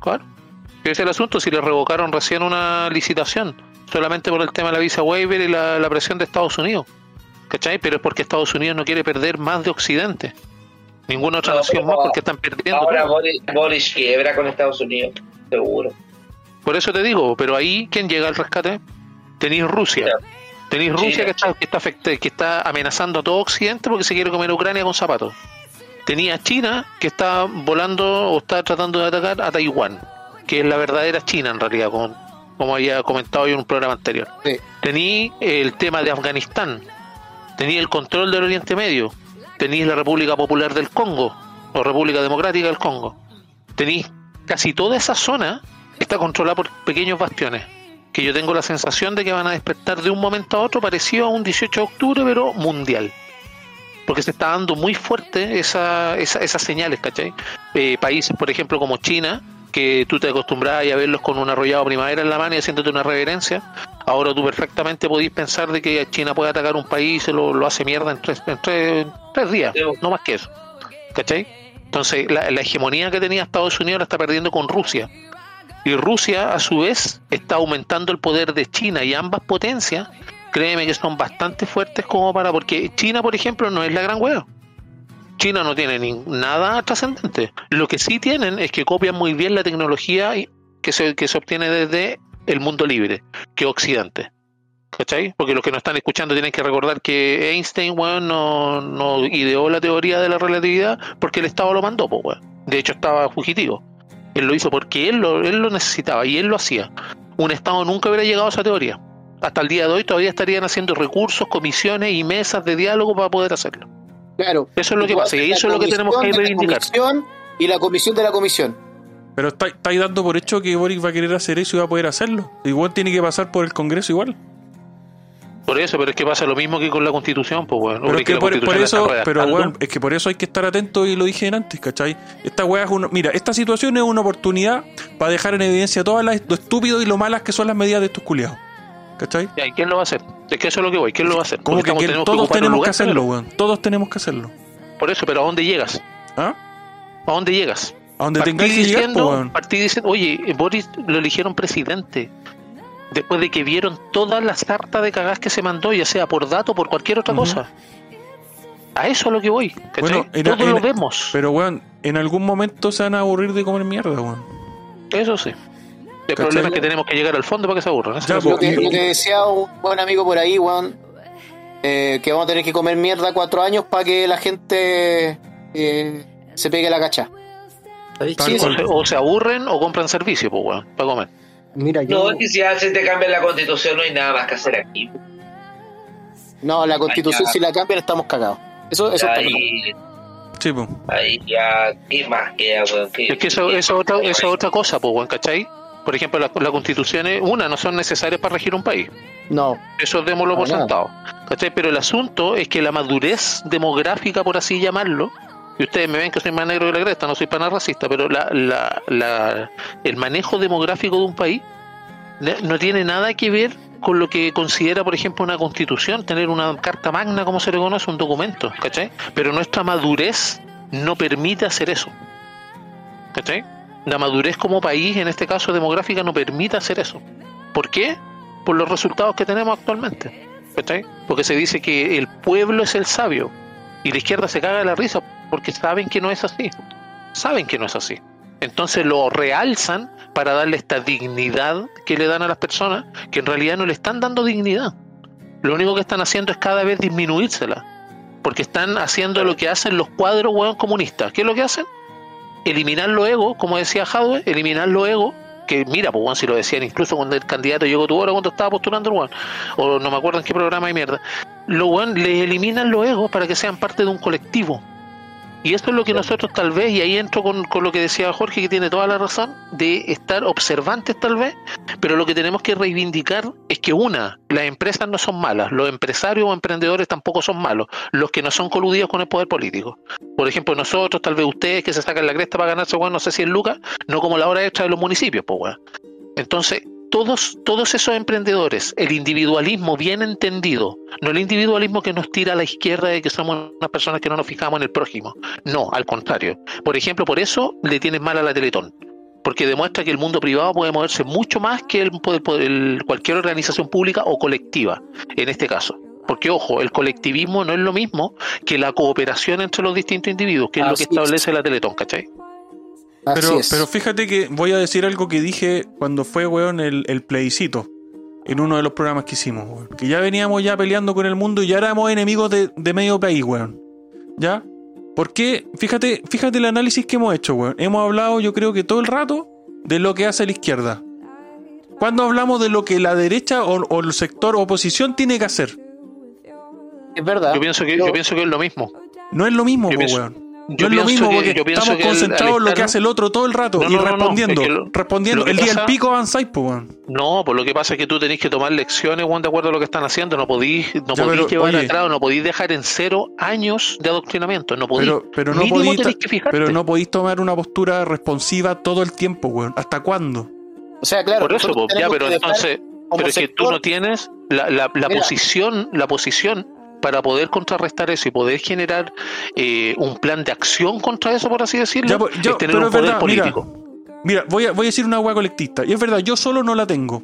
Claro. Ese es el asunto, si le revocaron recién una licitación, solamente por el tema de la visa waiver y la, la presión de Estados Unidos. ¿Cachai? Pero es porque Estados Unidos no quiere perder más de Occidente. Ninguna otra No, nación más porque están perdiendo. Ahora. Boris, Boris quiebra con Estados Unidos, seguro. Por eso te digo, pero ahí, ¿quién llega al rescate? Tenéis Rusia. Tenéis Rusia que está, que, está afecta- que está amenazando a todo Occidente porque se quiere comer Ucrania con zapatos. Tenía China que está volando o está tratando de atacar a Taiwán, que es la verdadera China en realidad, como, como había comentado yo en un programa anterior. Sí. Tení el tema de Afganistán, tení el control del Oriente Medio, tení la República Popular del Congo, o República Democrática del Congo. Tení casi toda esa zona está controlada por pequeños bastiones, que yo tengo la sensación de que van a despertar de un momento a otro parecido a un 18 de octubre, pero mundial. Porque se está dando muy fuerte esa, esa- esas señales, ¿cachai? Eh, países, por ejemplo, como China, que tú te acostumbras a verlos con un arrollado primavera en la mano y haciéndote una reverencia, ahora tú perfectamente podéis pensar de que China puede atacar un país y se lo, lo hace mierda en tres, en tres, en tres días, no más que eso. ¿Cachai? Entonces, la, la hegemonía que tenía Estados Unidos la está perdiendo con Rusia. Y Rusia, a su vez, está aumentando el poder de China y ambas potencias, créeme que son bastante fuertes como para... Porque China, por ejemplo, no es la gran hueá. China no tiene ni, nada trascendente. Lo que sí tienen es que copian muy bien la tecnología que se, que se obtiene desde el mundo libre, que Occidente. ¿Cachai? Porque los que nos están escuchando tienen que recordar que Einstein, weón, no, ideó la teoría de la relatividad porque el Estado lo mandó, pues. De hecho, estaba fugitivo. Él lo hizo porque él lo, él lo necesitaba y él lo hacía. Un Estado nunca hubiera llegado a esa teoría. Hasta el día de hoy todavía estarían haciendo recursos, comisiones y mesas de diálogo para poder hacerlo. Claro. Eso es lo que pasa y eso es lo que tenemos que reivindicar. comisión Y la comisión de la comisión. Pero está- estáis dando por hecho que Boric va a querer hacer eso y va a poder hacerlo. Igual tiene que pasar por el Congreso igual. Por eso, pero es que pasa lo mismo que con la Constitución, pues, bueno. Pero es que por, por eso, pero weón, es que por eso hay que estar atento y lo dije antes, ¿cachai? Esta weá es una, mira, esta situación es una oportunidad para dejar en evidencia todas las, lo estúpido y lo malas que son las medidas de estos culiados. ¿Cachai? Ya, ¿y quién lo va a hacer? Es que eso es lo que voy. ¿Quién lo va a hacer? Como que, que tenemos todos un tenemos que lugar hacerlo, primero. weón. Todos tenemos que hacerlo. Por eso, pero ¿a dónde llegas? ¿Ah? ¿A dónde llegas? A donde Partí tengáis que llegar, diciendo, po, weón. partí diciendo, oye, Boris lo eligieron presidente. Después de que vieron todas las sartas de cagás que se mandó, ya sea por dato o por cualquier otra cosa. A eso es a lo que voy. ¿cachai? Bueno, en- Todo en- lo vemos. Pero, weón, en algún momento se van a aburrir de comer mierda, weón. Eso sí. El problema es que tenemos que llegar al fondo para que se aburran. Ya, lo que, y- lo que decía un buen amigo por ahí, weón, eh, que vamos a tener que comer mierda cuatro años para que la gente eh, se pegue la cacha. Sí, o, cual. se, o se aburren o compran servicio, pues, weón, para comer. Mira, yo. No, es que si se te cambia la constitución no hay nada más que hacer aquí. No, la constitución, si la cambian, estamos cagados. Eso, eso está claro. ahí, Sí, po. ahí ya, ¿qué más queda, weón? ¿Qué- Es que eso, qué- eso, otra, qué- eso es otra cosa, pues, weón, ¿cachai? Por ejemplo, las las constituciones, una, no son necesarias para regir un país. No, Eso démoslo por sentado. ¿Cachai? Pero el asunto es que la madurez demográfica, por así llamarlo, y ustedes me ven que soy más negro que la cresta, no soy para nada racista, pero la, la, la- el manejo demográfico de un país no tiene nada que ver con lo que considera, por ejemplo, una constitución, tener una carta magna, como se le conoce, un documento, ¿cachai? Pero nuestra madurez no permite hacer eso. ¿Cachai? La madurez como país, en este caso demográfica, no permite hacer eso. ¿Por qué? Por los resultados que tenemos actualmente. ¿Cachai? Porque se dice que el pueblo es el sabio y la izquierda se caga de la risa porque saben que no es así. Saben que no es así. Entonces lo realzan para darle esta dignidad que le dan a las personas que en realidad no le están dando dignidad. Lo único que están haciendo es cada vez disminuírsela. Porque están haciendo lo que hacen los cuadros hueón comunistas. ¿Qué es lo que hacen? eliminar los egos, como decía Jadwe, eliminar los egos, que mira, pues Juan, si lo decían incluso cuando el candidato llegó tu hora cuando estaba postulando el Juan, o no me acuerdo en qué programa de mierda, los Juan les eliminan los egos para que sean parte de un colectivo. Y eso es lo que nosotros tal vez, y ahí entro con, con lo que decía Jorge, que tiene toda la razón, de estar observantes tal vez, pero lo que tenemos que reivindicar es que una, las empresas no son malas, los empresarios o emprendedores tampoco son malos, los que no son coludidos con el poder político. Por ejemplo, nosotros, tal vez ustedes que se sacan la cresta para ganarse, weón, no sé si en lucas, no como la hora extra de los municipios, pues. Entonces, todos, todos esos emprendedores, el individualismo bien entendido, no el individualismo que nos tira a la izquierda de que somos unas personas que no nos fijamos en el prójimo. No, al contrario. Por ejemplo, por eso le tienes mal a la Teletón. Porque demuestra que el mundo privado puede moverse mucho más que el, el- cualquier organización pública o colectiva, en este caso. Porque, ojo, el colectivismo no es lo mismo que la cooperación entre los distintos individuos, que es lo que es. establece la Teletón, ¿cachai? Así Pero, es. pero fíjate que voy a decir algo que dije cuando fue, weón, el, el plebiscito. En uno de los programas que hicimos, weón. Que ya veníamos ya peleando con el mundo y ya éramos enemigos de, de medio país, weón. ¿Ya? ¿Por qué? Fíjate, fíjate el análisis que hemos hecho, weón. Hemos hablado, yo creo que todo el rato, de lo que hace la izquierda. Cuando hablamos de lo que la derecha o, o el sector oposición tiene que hacer. es verdad. Yo pienso que, yo pienso que es lo mismo. No es lo mismo, Yo po, pienso- weón. Yo no es lo mismo que- porque yo estamos que concentrados en lo que hace el otro todo el rato No, y no, no, no, respondiendo. es que lo- respondiendo. lo el día del pico avanzáis, pues, weón. No, pues lo que pasa es que tú tenés que tomar lecciones, Juan, de acuerdo a lo que están haciendo. No podís, no podís pero, llevar oye. atrás, no podís dejar en cero años de adoctrinamiento. No podís. Pero, pero no ta- que pero no podéis tomar una postura responsiva todo el tiempo, weón. ¿Hasta cuándo? O sea, claro. Por eso, pues, ya, pero entonces, pero es que tú no tienes la, la, la Mira. posición, la posición para poder contrarrestar eso y poder generar eh, un plan de acción contra eso, por así decirlo, Ya, pues, yo- es tener un poder verdad, político. Mira, voy a, voy a decir una hueá colectista. Y es verdad, yo solo no la tengo.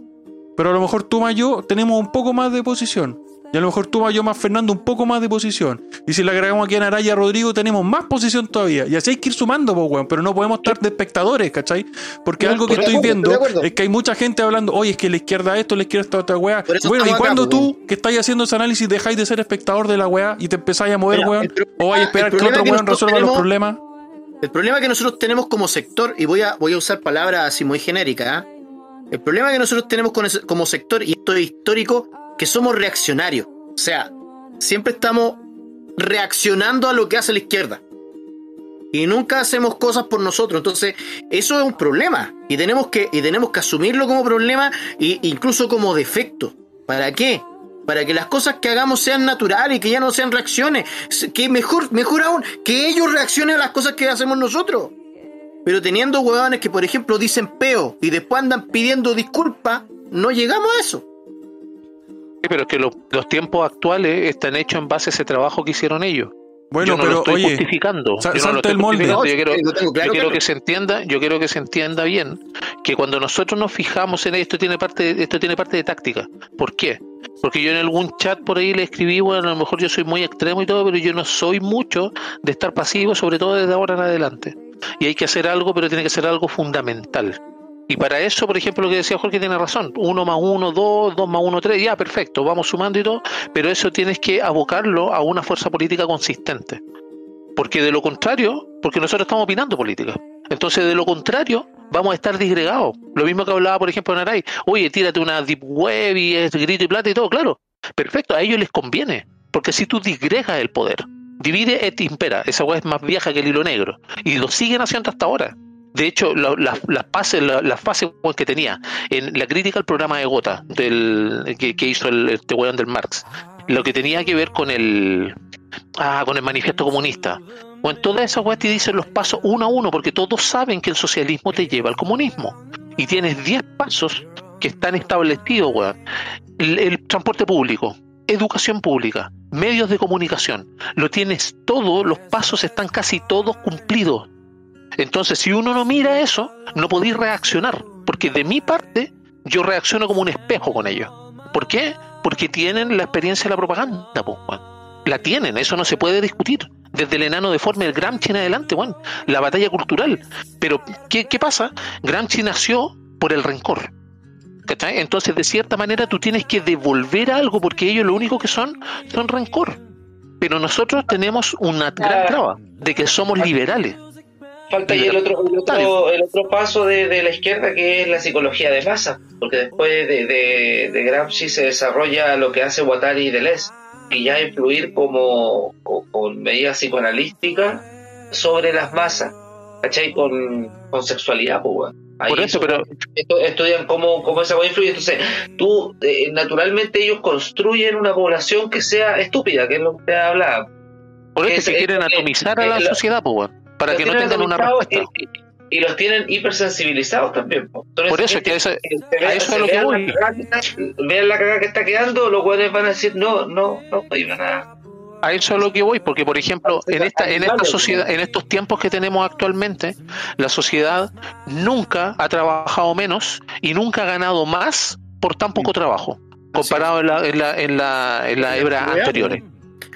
Pero a lo mejor tú yo tenemos un poco más de posición. Y a lo mejor tú más yo más Fernando un poco más de posición. Y si le agregamos aquí a Naraya y a Rodrigo, tenemos más posición todavía. Y así hay que ir sumando, pues, weón. Pero no podemos estar de espectadores, ¿cachai? Porque No, algo que estoy viendo es que hay mucha gente hablando, oye, es que la izquierda esto, la izquierda esta otra weá. Bueno, ¿y acá, cuando tú, que estáis haciendo ese análisis, dejáis de ser espectador de la weá y te empezáis a mover, Mira, weón? problema- O vais a esperar el que otro weón resuelva los tenemos- problemas? El problema que nosotros tenemos como sector, y voy a, voy a usar palabras así muy genéricas, ¿ah? el problema que nosotros tenemos con ese- como sector, y esto es histórico, que somos reaccionarios. O sea, siempre estamos reaccionando a lo que hace la izquierda. Y nunca hacemos cosas por nosotros. Entonces, eso es un problema. Y tenemos que, y tenemos que asumirlo como problema e incluso como defecto. ¿Para qué? Para que las cosas que hagamos sean naturales y que ya no sean reacciones. Que mejor, mejor aún, que ellos reaccionen a las cosas que hacemos nosotros. Pero teniendo huevones que, por ejemplo, dicen peo y después andan pidiendo disculpas, no llegamos a eso. Sí, pero es que lo- los tiempos actuales están hechos en base a ese trabajo que hicieron ellos. Bueno, yo no pero lo estoy oye, justificando. yo no lo estoy el molde. justificando. No, Yo quiero, claro, yo quiero claro. que se entienda, yo quiero que se entienda bien que cuando nosotros nos fijamos en esto tiene parte, de- esto tiene parte de táctica. ¿Por qué? Porque yo en algún chat por ahí le escribí, bueno, a lo mejor yo soy muy extremo y todo, pero yo no soy mucho de estar pasivo, sobre todo desde ahora en adelante. Y hay que hacer algo, pero tiene que ser algo fundamental. Y para eso, por ejemplo, lo que decía Jorge tiene razón. Uno más uno, dos, dos más uno, tres, ya, perfecto, vamos sumando y todo, pero eso tienes que abocarlo a una fuerza política consistente. Porque de lo contrario, porque nosotros estamos opinando política. Entonces, de lo contrario, vamos a estar disgregados. Lo mismo que hablaba, por ejemplo, Naray. Oye, tírate una deep web y es grito y plata y todo, claro. Perfecto, a ellos les conviene. Porque si tú disgregas el poder, divide et impera, esa weá es más vieja que el hilo negro. Y lo siguen haciendo hasta ahora. De hecho, la- la- las la, fases weón, que tenía en la crítica al programa de Gota del, que, que hizo el, este weón del Marx, lo que tenía que ver con el ah, con el manifiesto comunista. Bueno, todas esas weas te dicen los pasos uno a uno, porque todos saben que el socialismo te lleva al comunismo. Y tienes 10 pasos que están establecidos. El, el transporte público, educación pública, medios de comunicación. Lo tienes todo, los pasos están casi todos cumplidos. Entonces, si uno no mira eso, no podéis reaccionar. Porque de mi parte, yo reacciono como un espejo con ellos. ¿Por qué? Porque tienen la experiencia de la propaganda, pues. La tienen, eso no se puede discutir. Desde el enano de forma el Gramsci en adelante, weón. La batalla cultural. Pero, ¿qué, qué pasa? Gramsci nació por el rencor. ¿Cachai? Entonces, de cierta manera, tú tienes que devolver algo porque ellos lo único que son son rencor. Pero nosotros tenemos una gran traba de que somos liberales. Falta ahí el otro, el otro, el otro paso de, de la izquierda que es la psicología de masa, porque después de, de, de Gramsci se desarrolla lo que hace Guattari y Deleuze, y ya influir como con, medidas psicoanalísticas sobre las masas, ¿cachai? Con, con sexualidad, pues. Ahí Por eso, pero estudian cómo, cómo esa weá influye. Entonces, tú, eh, naturalmente, ellos construyen una población que sea estúpida, que es lo que te hablaba. por eso es- que quieren es- atomizar a la sociedad, pues, para que no tengan una respuesta. Y, y los tienen hipersensibilizados también. Entonces, Por eso es gente que se a eso es lo que voy. Vean la cagada que está quedando, los cuales van a decir, no, no, no, no iban a... A eso es lo que voy, porque por ejemplo, en esta, en esta sociedad, en estos tiempos que tenemos actualmente, la sociedad nunca ha trabajado menos y nunca ha ganado más por tan poco trabajo, comparado en la, en la, en la, en la hebra anteriores.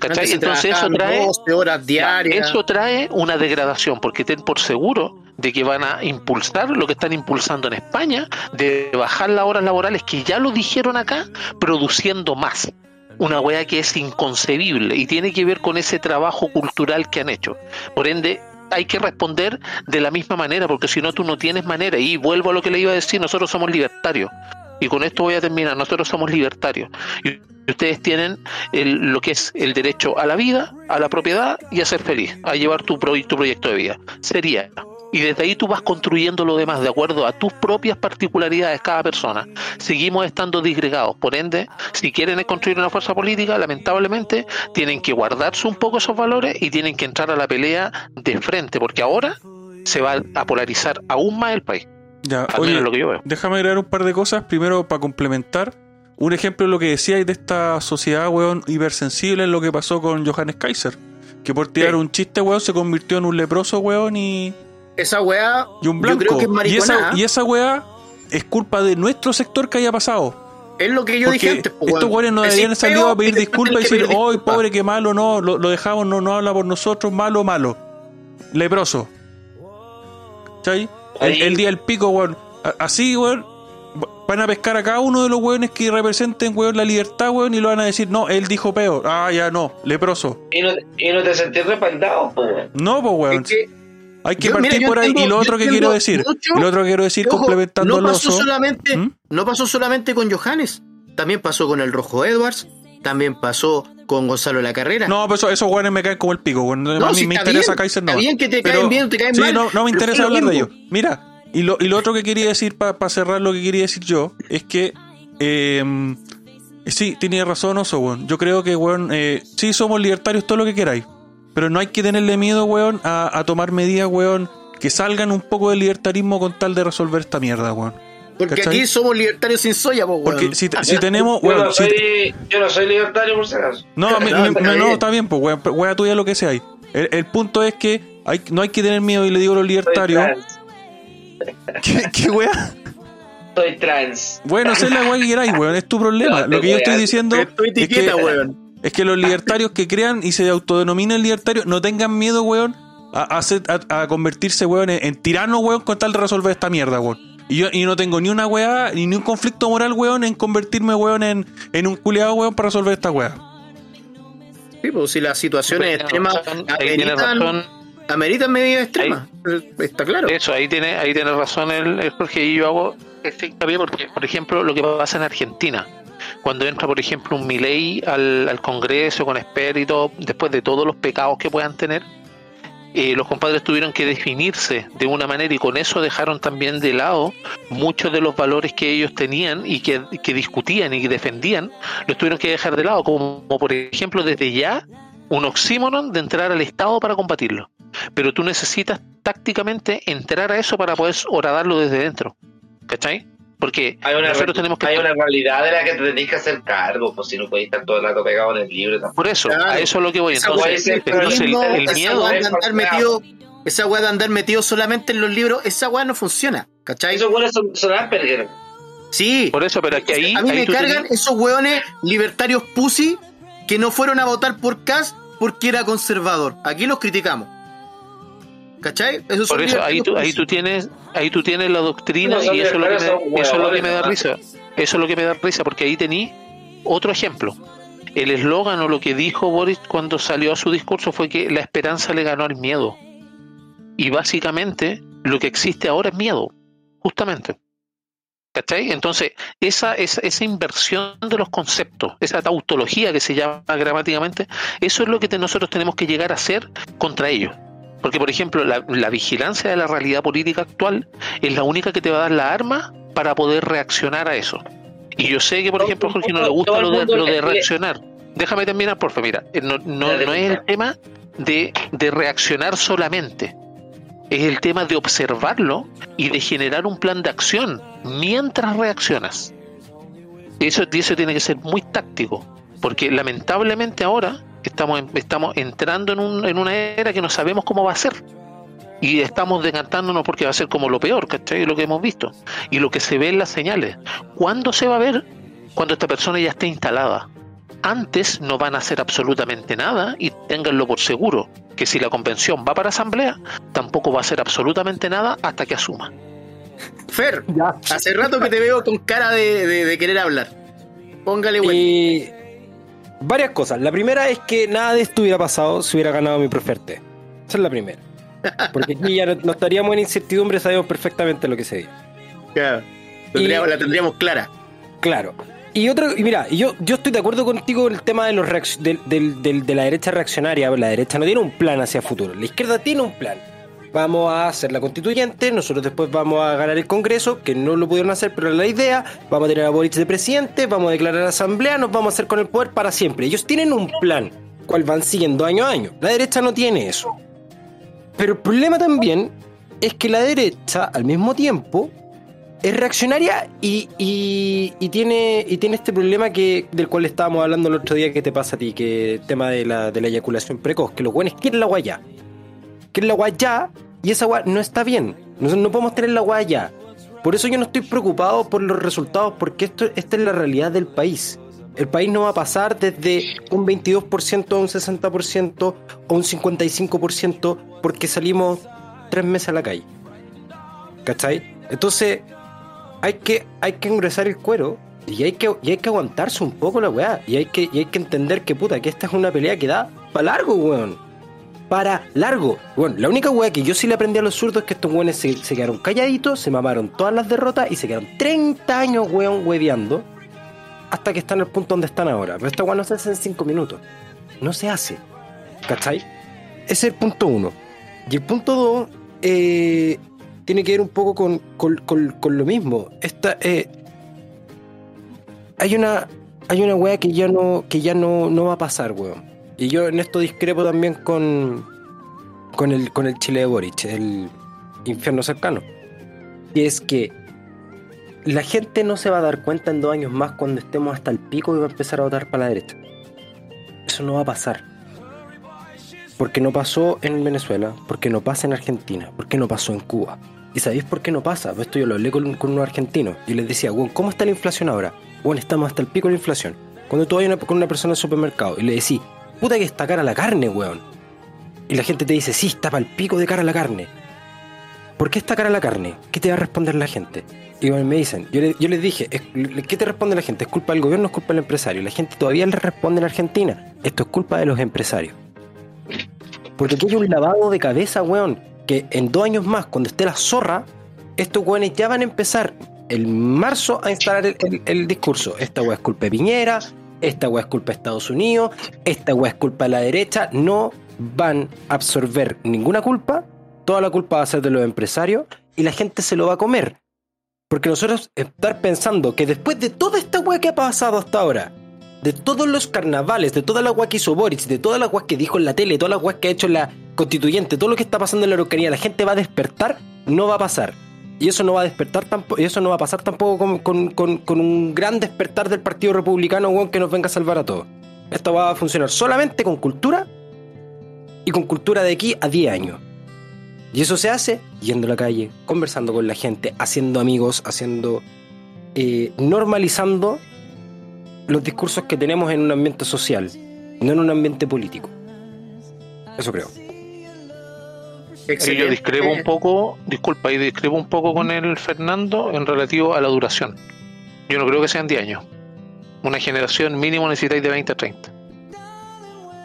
¿Cachai? Entonces eso trae, 12 horas diarias. eso trae una degradación, porque ten por seguro de que van a impulsar lo que están impulsando en España, de bajar las horas laborales, que ya lo dijeron acá, produciendo más. Una weá que es inconcebible y tiene que ver con ese trabajo cultural que han hecho. Por ende, hay que responder de la misma manera, porque si no, tú no tienes manera. Y vuelvo a lo que le iba a decir, nosotros somos libertarios. Y con esto voy a terminar, nosotros somos libertarios. Y ustedes tienen el- lo que es el derecho a la vida, a la propiedad y a ser feliz, a llevar tu, pro- tu proyecto de vida. Sería. Y desde ahí tú vas construyendo lo demás de acuerdo a tus propias particularidades cada persona. Seguimos estando disgregados. Por ende, si quieren construir una fuerza política, lamentablemente tienen que guardarse un poco esos valores y tienen que entrar a la pelea de frente, porque ahora se va a polarizar aún más el país. Ya, Al oye, menos lo que yo veo. déjame agregar un par de cosas. Primero, para complementar, un ejemplo de lo que decíais de esta sociedad, weón, hipersensible en lo que pasó con Johannes Kaiser. Que por tirar Sí. un chiste, weón, se convirtió en un leproso, weón, y, Esa weá, y un yo blanco. creo que es y, esa, y esa weá es culpa de nuestro sector que haya pasado. es lo que yo Porque dije antes. po, estos weones no deberían salir a pedir disculpas y que decir, pedir ¡ay, disculpas". pobre, qué malo! No, lo, lo dejamos, no, no habla por nosotros, malo, malo. Leproso. ¿Cachai? El, el día del pico, weón. Así, weón. Van a pescar a cada uno de los weones que representen, weón, la libertad, weón, y lo van a decir, no, él dijo peo. Ah, ya no, leproso. Y no, y no te sentís respaldado, po, weón. No, pues. Es que, Hay que yo- partir mira, por ahí. y lo otro que quiero decir, mucho- lo otro que quiero decir, ojo, complementando no pasó oso. solamente, no pasó solamente con Johannes, también pasó con el Rojo Edwards, también pasó con Gonzalo La Carrera. No, pero eso- esos weones me caen como el pico, weón. a mí si me interesa bien, Kaiser no. Está bien que te Pero- caen bien te caen sí, mal. no, no me interesa hablar de ellos. Mira, y lo, y lo otro que quería decir para cerrar lo que quería decir yo es que eh, sí, tiene razón Oso, weón. Yo creo que, weón, eh, sí somos libertarios todo lo que queráis, pero no hay que tenerle miedo, weón, a, a tomar medidas, weón, que salgan un poco del libertarismo con tal de resolver esta mierda, weón. Porque ¿cachai? aquí somos libertarios sin soya, po, weón. Porque si, si tenemos, Yo, weón, no si- soy, yo no soy libertario, por si acaso. No, me- No, está no, bien. está bien, pues, wea, wea tuya lo que sea. ahí. El, el punto es que hay, no hay que tener miedo, y le digo a los Soy libertarios. ¿Qué, qué wea? Soy trans. Bueno, sé la wea que queráis, weón, es tu problema. No, Lo que yo estoy diciendo Es tu es que, etiqueta, weón. es que los libertarios que crean y se autodenominan libertarios no tengan miedo, weón, a, a hacer- a- a convertirse, weón, en, en tiranos, weón, con tal de resolver esta mierda, weón. Y yo y no tengo ni una weá, ni, ni un conflicto moral, weón, en convertirme, weón, en, en un culiado, weón, para resolver esta weá. Sí, pues si las situaciones extremas ameritan, medidas extremas. Está claro. Eso, ahí tiene, ahí tiene razón el, el Jorge. Y yo hago este hincapié porque, por ejemplo, lo que pasa en Argentina, cuando entra, por ejemplo, un Milei al, al Congreso con todo, después de todos los pecados que puedan tener, eh, los compadres tuvieron que definirse de una manera y con eso dejaron también de lado muchos de los valores que ellos tenían y que, que discutían y que defendían, los tuvieron que dejar de lado, como, por ejemplo desde ya un oxímoron de entrar al Estado para combatirlo. Pero tú necesitas tácticamente entrar a eso para poder horadarlo desde dentro. ¿Cachai? Porque Hay una, nosotros tenemos que hay una realidad de la que te tenés que hacer cargo, pues si no podéis estar todo el rato pegado en el libro. tampoco. Por eso, Claro. a eso es lo que voy. Esa Entonces, el, el esa miedo, de andar metido, esa weá de andar metido solamente en los libros, esa weá no funciona, ¿cachai? Esos buenos son, son Asperger. Sí. por eso, pero es que ahí, a mí ahí me cargan tenés- esos weones libertarios pussy que no fueron a votar por Cas porque era conservador. Aquí los criticamos. ¿Cachai? Esos por eso ahí tú, ahí tú tienes, ahí tú tienes la doctrina No, y eso es lo que me, eso es lo que me da risa. Eso es lo que me da risa, porque ahí tení otro ejemplo. El eslogan o lo que dijo Boris cuando salió a su discurso fue que la esperanza le ganó al miedo. Y básicamente lo que existe ahora es miedo, justamente. ¿Cachai? Entonces, esa, esa, esa inversión de los conceptos, esa tautología que se llama gramáticamente, eso es lo que te- nosotros tenemos que llegar a hacer contra ellos. Porque, por ejemplo, la, la vigilancia de la realidad política actual es la única que te va a dar la arma para poder reaccionar a eso. Y yo sé que, por Todo- ejemplo, a Jorge no le gusta lo de, lo de reaccionar. Déjame terminar, por favor. Mira, eh, no, no, no es el tema de, de reaccionar solamente. Es el tema de observarlo y de generar un plan de acción mientras reaccionas. Eso, eso tiene que ser muy táctico, porque lamentablemente ahora estamos, estamos entrando en, un- en una era que no sabemos cómo va a ser. Y estamos decantándonos porque va a ser como lo peor, ¿cachai? Lo que hemos visto. Y lo que se ve en las señales. ¿Cuándo se va a ver? Cuando esta persona ya esté instalada. Antes no van a hacer absolutamente nada y ténganlo por seguro que si la convención va para asamblea, tampoco va a hacer absolutamente nada hasta que asuma. Fer, hace rato que te veo con cara de, de- de querer hablar. Póngale. Y varias cosas. La primera es que nada de esto hubiera pasado si hubiera ganado mi proferte. Esa es la primera. Porque aquí ya no, estaríamos en incertidumbre, sabemos perfectamente lo que se dio. Claro. Tendríamos- La tendríamos clara. Claro. Y otro, mira, yo, yo estoy de acuerdo contigo en el tema de los de la derecha reaccionaria. La derecha no tiene un plan hacia futuro. La izquierda tiene un plan. Vamos a hacer la constituyente, nosotros después vamos a ganar el Congreso, que no lo pudieron hacer, pero es la idea. Vamos a tener a Boric de presidente, vamos a declarar asamblea, nos vamos a hacer con el poder para siempre. Ellos tienen un plan, cual van siguiendo año a año. La derecha no tiene eso. Pero el problema también es que la derecha, al mismo tiempo, es reaccionaria y, y- tiene, y tiene este problema que del cual estábamos hablando el otro día que te pasa a ti, que el tema de la, de la eyaculación precoz, que los buenos quieren la guaya. Quieren la guaya y esa guaya no está bien. Nosotros no podemos tener la guaya. Por eso yo no estoy preocupado por los resultados, porque esto, esta es la realidad del país. El país no va a pasar desde un 22% a un 60% o un 55% porque salimos tres meses a la calle. ¿Cachai? Entonces, hay que, hay que engrosar el cuero y hay que, y hay que aguantarse un poco la weá. Y hay que, y hay que entender que puta, que esta es una pelea que da para largo, weón. Para largo. Bueno, la única weá que yo sí le aprendí a los zurdos es que estos weones se, quedaron calladitos, se mamaron todas las derrotas y se quedaron 30 años, weón, hueveando. Hasta que están al punto donde están ahora. Pero esta weá no se hace en 5 minutos. No se hace. ¿Cachai? Ese es el punto uno. Y el punto dos eh, tiene que ver un poco con, con- con- con lo mismo. Esta, eh, hay una hay una weá que ya no que ya no, no va a pasar, weón. Y yo en esto discrepo también con con el con el Chile de Boric, el infierno cercano. Y es que la gente no se va a dar cuenta en dos años más cuando estemos hasta el pico y va a empezar a votar para la derecha. Eso no va a pasar. Porque no pasó en Venezuela, porque no pasa en Argentina, porque no pasó en Cuba. ¿Y sabéis por qué no pasa? Pues Esto yo lo hablé con, con unos argentinos. Y les decía, ¿cómo está la inflación ahora? Bueno, estamos hasta el pico de la inflación. Cuando tú vas una- con una persona el supermercado y le decís, puta que está cara la carne, weón. Y la gente te dice, sí, está para el pico de cara la carne. ¿Por qué está cara la carne? ¿Qué te va a responder la gente? Y me dicen, yo, le- yo les dije, ¿qué te responde la gente? ¿Es culpa del gobierno o es culpa del empresario? La gente todavía le responde en Argentina, esto es culpa de los empresarios. Porque aquí hay un lavado de cabeza, weón. Que en dos años más, cuando esté la zorra, estos weones ya van a empezar en marzo a instalar el, el- el discurso. Esta weá es culpa de Piñera, esta weá es culpa de Estados Unidos, esta weá es culpa de la derecha. No van a absorber ninguna culpa, toda la culpa va a ser de los empresarios y la gente se lo va a comer. Porque nosotros estar pensando que después de toda esta weá que ha pasado hasta ahora, de todos los carnavales, de toda la weá que hizo de toda la weá que dijo en la tele, de toda la weá que ha hecho la constituyente, todo lo que está pasando en la Araucanía, la gente va a despertar, no va a pasar. Y eso no va a despertar tampoco, eso no va a pasar tampoco con, con- con- un gran despertar del Partido Republicano, que nos venga a salvar a todos. Esto va a funcionar solamente con cultura y con cultura de aquí a 10 años. Y eso se hace yendo a la calle, conversando con la gente, haciendo amigos, haciendo. eh, normalizando los discursos que tenemos en un ambiente social, no en un ambiente político. Eso creo. Y yo discrepo un poco, disculpa, y discrepo un poco con el Fernando en relativo a la duración. Yo no creo que sean 10 años. Una generación mínimo necesitáis de 20 a 30.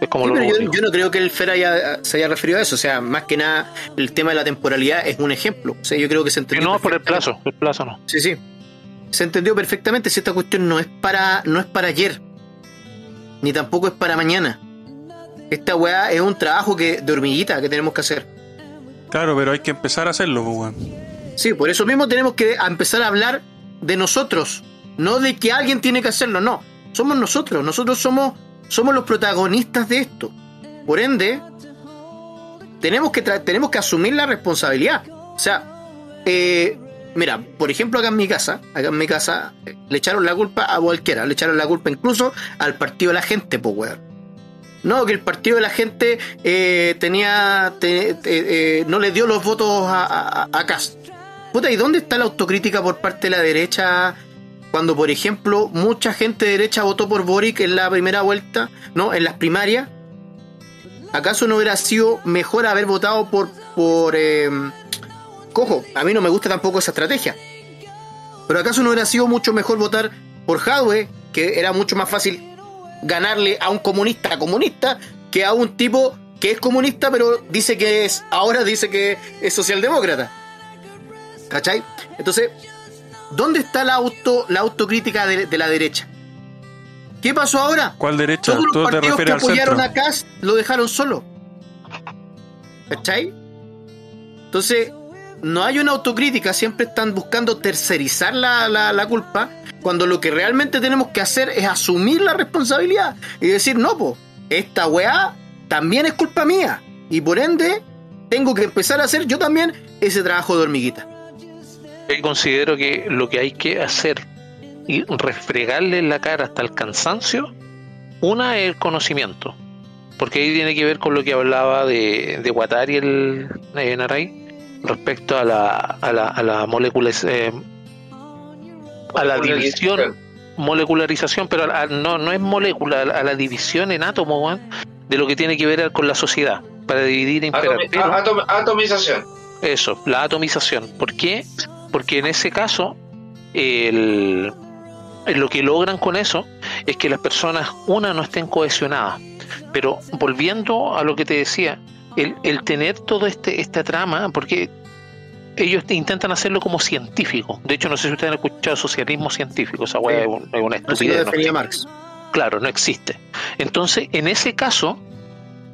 Es como Sí, lo yo, yo no creo que el FER haya- se haya referido a eso. O sea, más que nada, el tema de la temporalidad es un ejemplo. O sea, yo creo que se entendió. no por el plazo, el plazo no. Sí, sí. Se entendió perfectamente si esta cuestión no es para, no es para ayer, ni tampoco es para mañana. Esta weá es un trabajo que, de hormiguita que tenemos que hacer. Claro, pero hay que empezar a hacerlo, pues, weón. Sí, por eso mismo tenemos que empezar a hablar de nosotros, no de que alguien tiene que hacerlo, no. Somos nosotros, nosotros somos, somos los protagonistas de esto. Por ende, tenemos que, tenemos que asumir la responsabilidad. O sea, eh, mira, por ejemplo, acá en mi casa, acá en mi casa, eh, le echaron la culpa a cualquiera, le echaron la culpa incluso al partido de la gente, pues weón. No, que el partido de la gente eh, tenía. te- te- eh, no le dio los votos a, a, Kast. Puta, ¿y dónde está la autocrítica por parte de la derecha? Cuando, por ejemplo, mucha gente de derecha votó por Boric en la primera vuelta, ¿no? En las primarias. ¿Acaso no hubiera sido mejor haber votado por. por. eh, cojo, a mí no me gusta tampoco esa estrategia. Pero ¿acaso no hubiera sido mucho mejor votar por Jadwe, que era mucho más fácil ganarle a un comunista comunista que a un tipo que es comunista pero dice que es ahora dice que es socialdemócrata ¿cachai? entonces ¿dónde está la auto la autocrítica de, de la derecha? ¿qué pasó ahora? ¿Cuál derecha? todos los Tú te partidos que apoyaron a Kass lo dejaron solo ¿cachai? entonces no hay una autocrítica siempre están buscando tercerizar la, la, la culpa cuando lo que realmente tenemos que hacer es asumir la responsabilidad y decir, no, po, esta weá también es culpa mía. Y por ende, tengo que empezar a hacer yo también ese trabajo de hormiguita. Yo considero que lo que hay que hacer y refregarle la cara hasta el cansancio, una es el conocimiento, porque ahí tiene que ver con lo que hablaba de, de Guattari el eh, Naray respecto a la, a la, a la molécula, eh, a la división, molecularización, pero a- a- no, no es molécula, a la división en átomos weón, de lo que tiene que ver con la sociedad, para dividir e imperar. Atomi- Pero- atom- atomización. eso, la atomización. ¿Por qué? Porque en ese caso, el, lo que logran con eso es que las personas, una, no estén cohesionadas. Pero volviendo a lo que te decía, el, el tener todo este esta trama, porque ellos te intentan hacerlo como científico. De hecho, no sé si ustedes han escuchado socialismo científico, esa hueá Sí. es, un- es una estupidez. Marx. Claro, no existe. Entonces, en ese caso,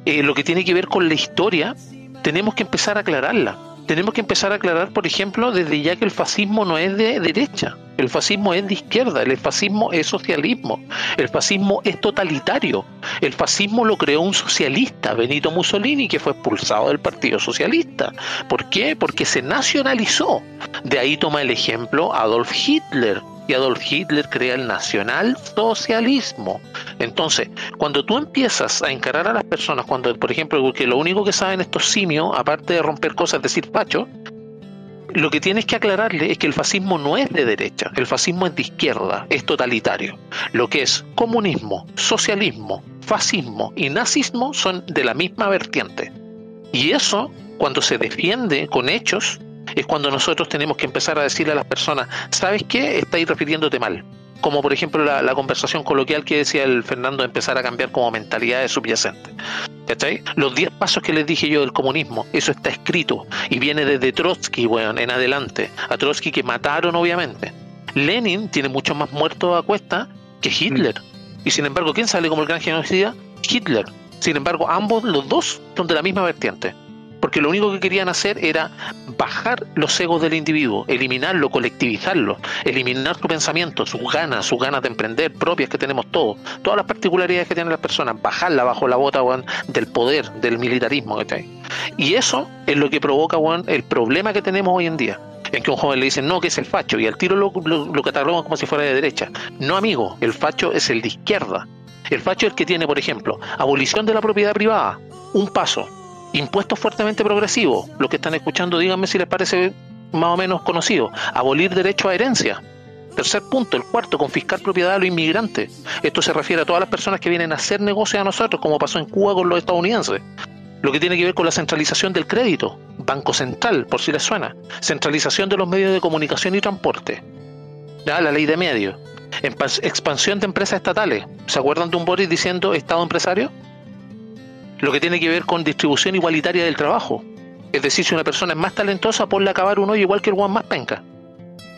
eh, lo que tiene que ver con la historia, tenemos que empezar a aclararla. Tenemos que empezar a aclarar, por ejemplo, desde ya que el fascismo no es de derecha, el fascismo es de izquierda, el fascismo es socialismo, el fascismo es totalitario. El fascismo lo creó un socialista, Benito Mussolini, que fue expulsado del Partido Socialista. ¿Por qué? Porque se nacionalizó. De ahí toma el ejemplo Adolf Hitler. Y Adolf Hitler crea el nacionalsocialismo. Entonces, cuando tú empiezas a encarar a las personas, cuando, por ejemplo, que lo único que saben estos simios, aparte de romper cosas, es decir, facho, lo que tienes que aclararle es que el fascismo no es de derecha, el fascismo es de izquierda, es totalitario. Lo que es comunismo, socialismo, fascismo y nazismo son de la misma vertiente. Y eso, cuando se defiende con hechos, es cuando nosotros tenemos que empezar a decirle a las personas, ¿sabes qué? Estáis refiriéndote mal. como por ejemplo la, conversación coloquial que decía el Fernando de empezar a cambiar como mentalidades subyacentes. ¿Cachai? Los 10 pasos que les dije yo del comunismo, eso está escrito y viene desde Trotsky, weón, en adelante. A Trotsky que mataron, obviamente. Lenin tiene muchos más muertos a cuesta que Hitler. Y sin embargo, ¿quién sale como el gran genocida? Hitler. Sin embargo, ambos, los dos, son de la misma vertiente. Porque lo único que querían hacer era bajar los egos del individuo, eliminarlo, colectivizarlo, eliminar su pensamiento, sus ganas, sus ganas de emprender propias que tenemos todos, todas las particularidades que tienen las personas, bajarla bajo la bota del poder, del militarismo. ¿cachai? Y eso es lo que provoca weón, el problema que tenemos hoy en día. En que un joven le dice, no, que es el facho, y al tiro lo, lo, lo catalogan como si fuera de derecha. No, amigo, el facho es el de izquierda. El facho es el que tiene, por ejemplo, abolición de la propiedad privada, un paso, impuestos fuertemente progresivos, los que están escuchando, díganme si les parece más o menos conocido, abolir derecho a herencia. Tercer punto, el cuarto, confiscar propiedad a los inmigrantes. Esto se refiere a todas las personas que vienen a hacer negocios a nosotros, como pasó en Cuba con los estadounidenses. Lo que tiene que ver con la centralización del crédito, Banco Central, por si les suena, centralización de los medios de comunicación y transporte, la ley de medios, expansión de empresas estatales. ¿Se acuerdan de un Boris diciendo Estado empresario? Lo que tiene que ver con distribución igualitaria del trabajo. Es decir, si una persona es más talentosa, ponle a acabar un hoyo igual que el guan más penca.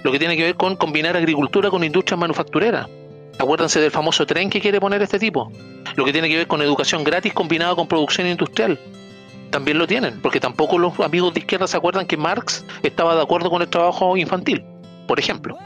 Lo que tiene que ver con combinar agricultura con industrias manufactureras. Acuérdense del famoso tren que quiere poner este tipo. Lo que tiene que ver con educación gratis combinada con producción industrial. También lo tienen, porque tampoco los amigos de izquierda se acuerdan que Marx estaba de acuerdo con el trabajo infantil, por ejemplo.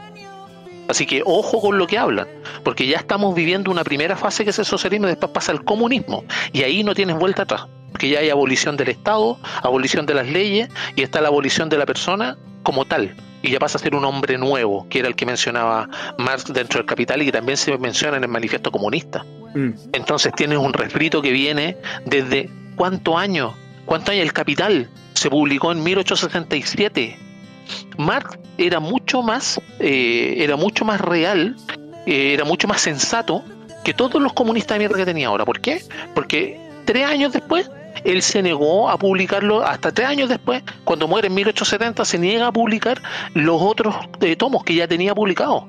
Así que ojo con lo que hablan, porque ya estamos viviendo una primera fase que es el socialismo y después pasa el comunismo, y ahí no tienes vuelta atrás, porque ya hay abolición del Estado, abolición de las leyes, y está la abolición de la persona como tal, y ya pasa a ser un hombre nuevo, que era el que mencionaba Marx dentro del Capital y que también se menciona en el Manifiesto Comunista. Mm. Entonces tienes un refrito que viene desde cuánto año, cuánto año el Capital se publicó en 1867. Marx era mucho más, eh, era mucho más real, eh, era mucho más sensato que todos los comunistas de mierda que tenía ahora. ¿Por qué? Porque tres años después él se negó a publicarlo, hasta tres años después, cuando muere en 1870, se niega a publicar los otros eh, tomos que ya tenía publicados.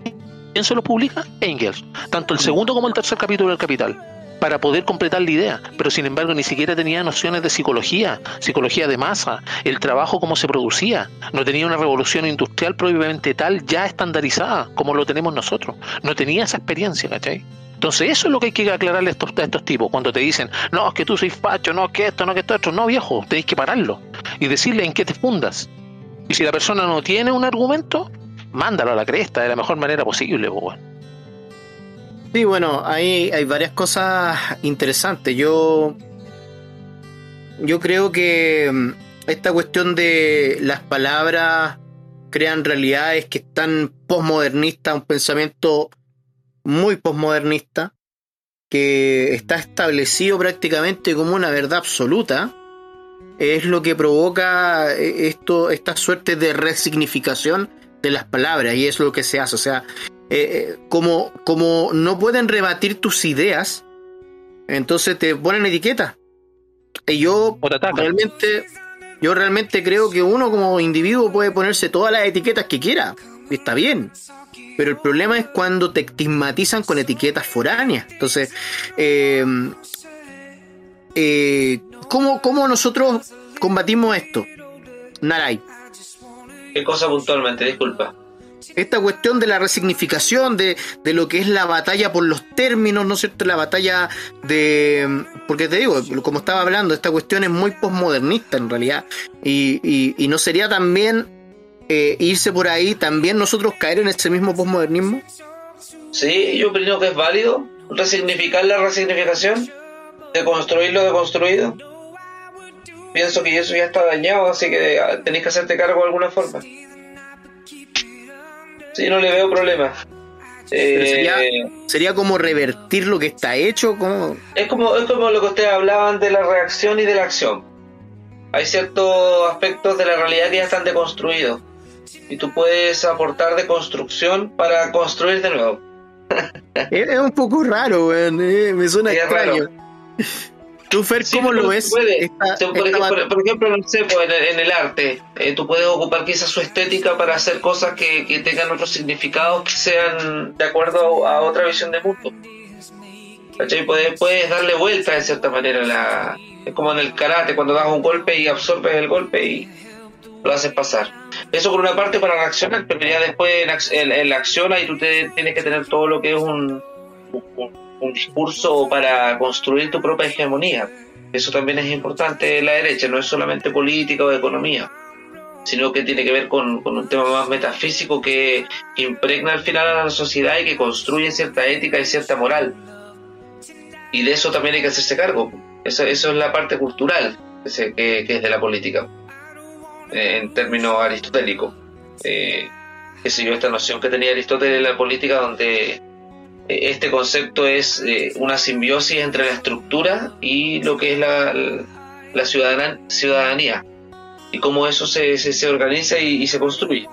¿Quién se los publica? Engels. Tanto el segundo como el tercer capítulo del Capital. Para poder completar la idea. Pero sin embargo, ni siquiera tenía nociones de psicología, psicología de masa, el trabajo, cómo se producía. No tenía una revolución industrial propiamente tal, ya estandarizada, como lo tenemos nosotros. No tenía esa experiencia, ¿cachai? Entonces, eso es lo que hay que aclararle a estos, estos tipos. Cuando te dicen, no, es que tú soy facho, no, que esto, no, que esto. No, viejo, tenéis que pararlo y decirle en qué te fundas. Y si la persona no tiene un argumento, mándalo a la cresta de la mejor manera posible, pues. Sí, bueno, hay, hay varias cosas interesantes. Yo, yo creo que mm, esta cuestión de las palabras crean realidades que están postmodernistas, un pensamiento muy postmodernista, que está establecido prácticamente como una verdad absoluta, es lo que provoca eh, esto, esta suerte de resignificación de las palabras, y es lo que se hace. O sea, eh, como, como no pueden rebatir tus ideas, entonces te ponen etiqueta. Y yo realmente, yo realmente creo que uno como individuo puede ponerse todas las etiquetas que quiera. Y está bien. Pero el problema es cuando te estigmatizan con etiquetas foráneas. Entonces, eh, eh, ¿cómo, ¿cómo nosotros combatimos esto? Naray. ¿Qué cosa puntualmente? Disculpa. Esta cuestión de la resignificación de, de lo que es la batalla por los términos, ¿no es cierto? La batalla de... Porque te digo, como estaba hablando, esta cuestión es muy posmodernista en realidad. Y, y, y no sería también eh, irse por ahí, también nosotros caer en ese mismo posmodernismo. Sí, yo opino que es válido resignificar la resignificación, deconstruir lo deconstruido. Pienso que eso ya está dañado, así que tenés que hacerte cargo de alguna forma. Sí, no le veo problema. Eh, sería, sería como revertir lo que está hecho, como... es, como, es como lo que ustedes hablaban de la reacción y de la acción. Hay ciertos aspectos de la realidad que ya están deconstruidos. Y tú puedes aportar de construcción para construir de nuevo. Es, es un poco raro, weón, eh, me suena Sí, es extraño. raro. ¿Tú, Fer, cómo lo ves? Esta- por, ejemplo, por ejemplo, no sé, pues, en, el, en el arte, eh, tú puedes ocupar quizás su estética para hacer cosas que, que tengan otros significados que sean de acuerdo a, a otra visión de mundo. ¿Cachai? Puedes, puedes darle vuelta de cierta manera. La, es como en el karate, cuando das un golpe y absorbes el golpe y lo haces pasar. Eso por una parte para reaccionar, pero ya después en, en- en la acción ahí tú te- tienes que tener todo lo que es un, un, un discurso para construir tu propia hegemonía. Eso también es importante en la derecha, no es solamente política o economía, sino que tiene que ver con, con un tema más metafísico que, que impregna al final a la sociedad y que construye cierta ética y cierta moral. Y de eso también hay que hacerse cargo. Eso, eso es la parte cultural que, que- que es de la política, eh, en términos aristotélicos. Eh, qué sé yo, esta noción que tenía Aristóteles de la política donde este concepto es eh, una simbiosis entre la estructura y lo que es la, la ciudadana- ciudadanía y cómo eso se, se, se organiza y, y se construye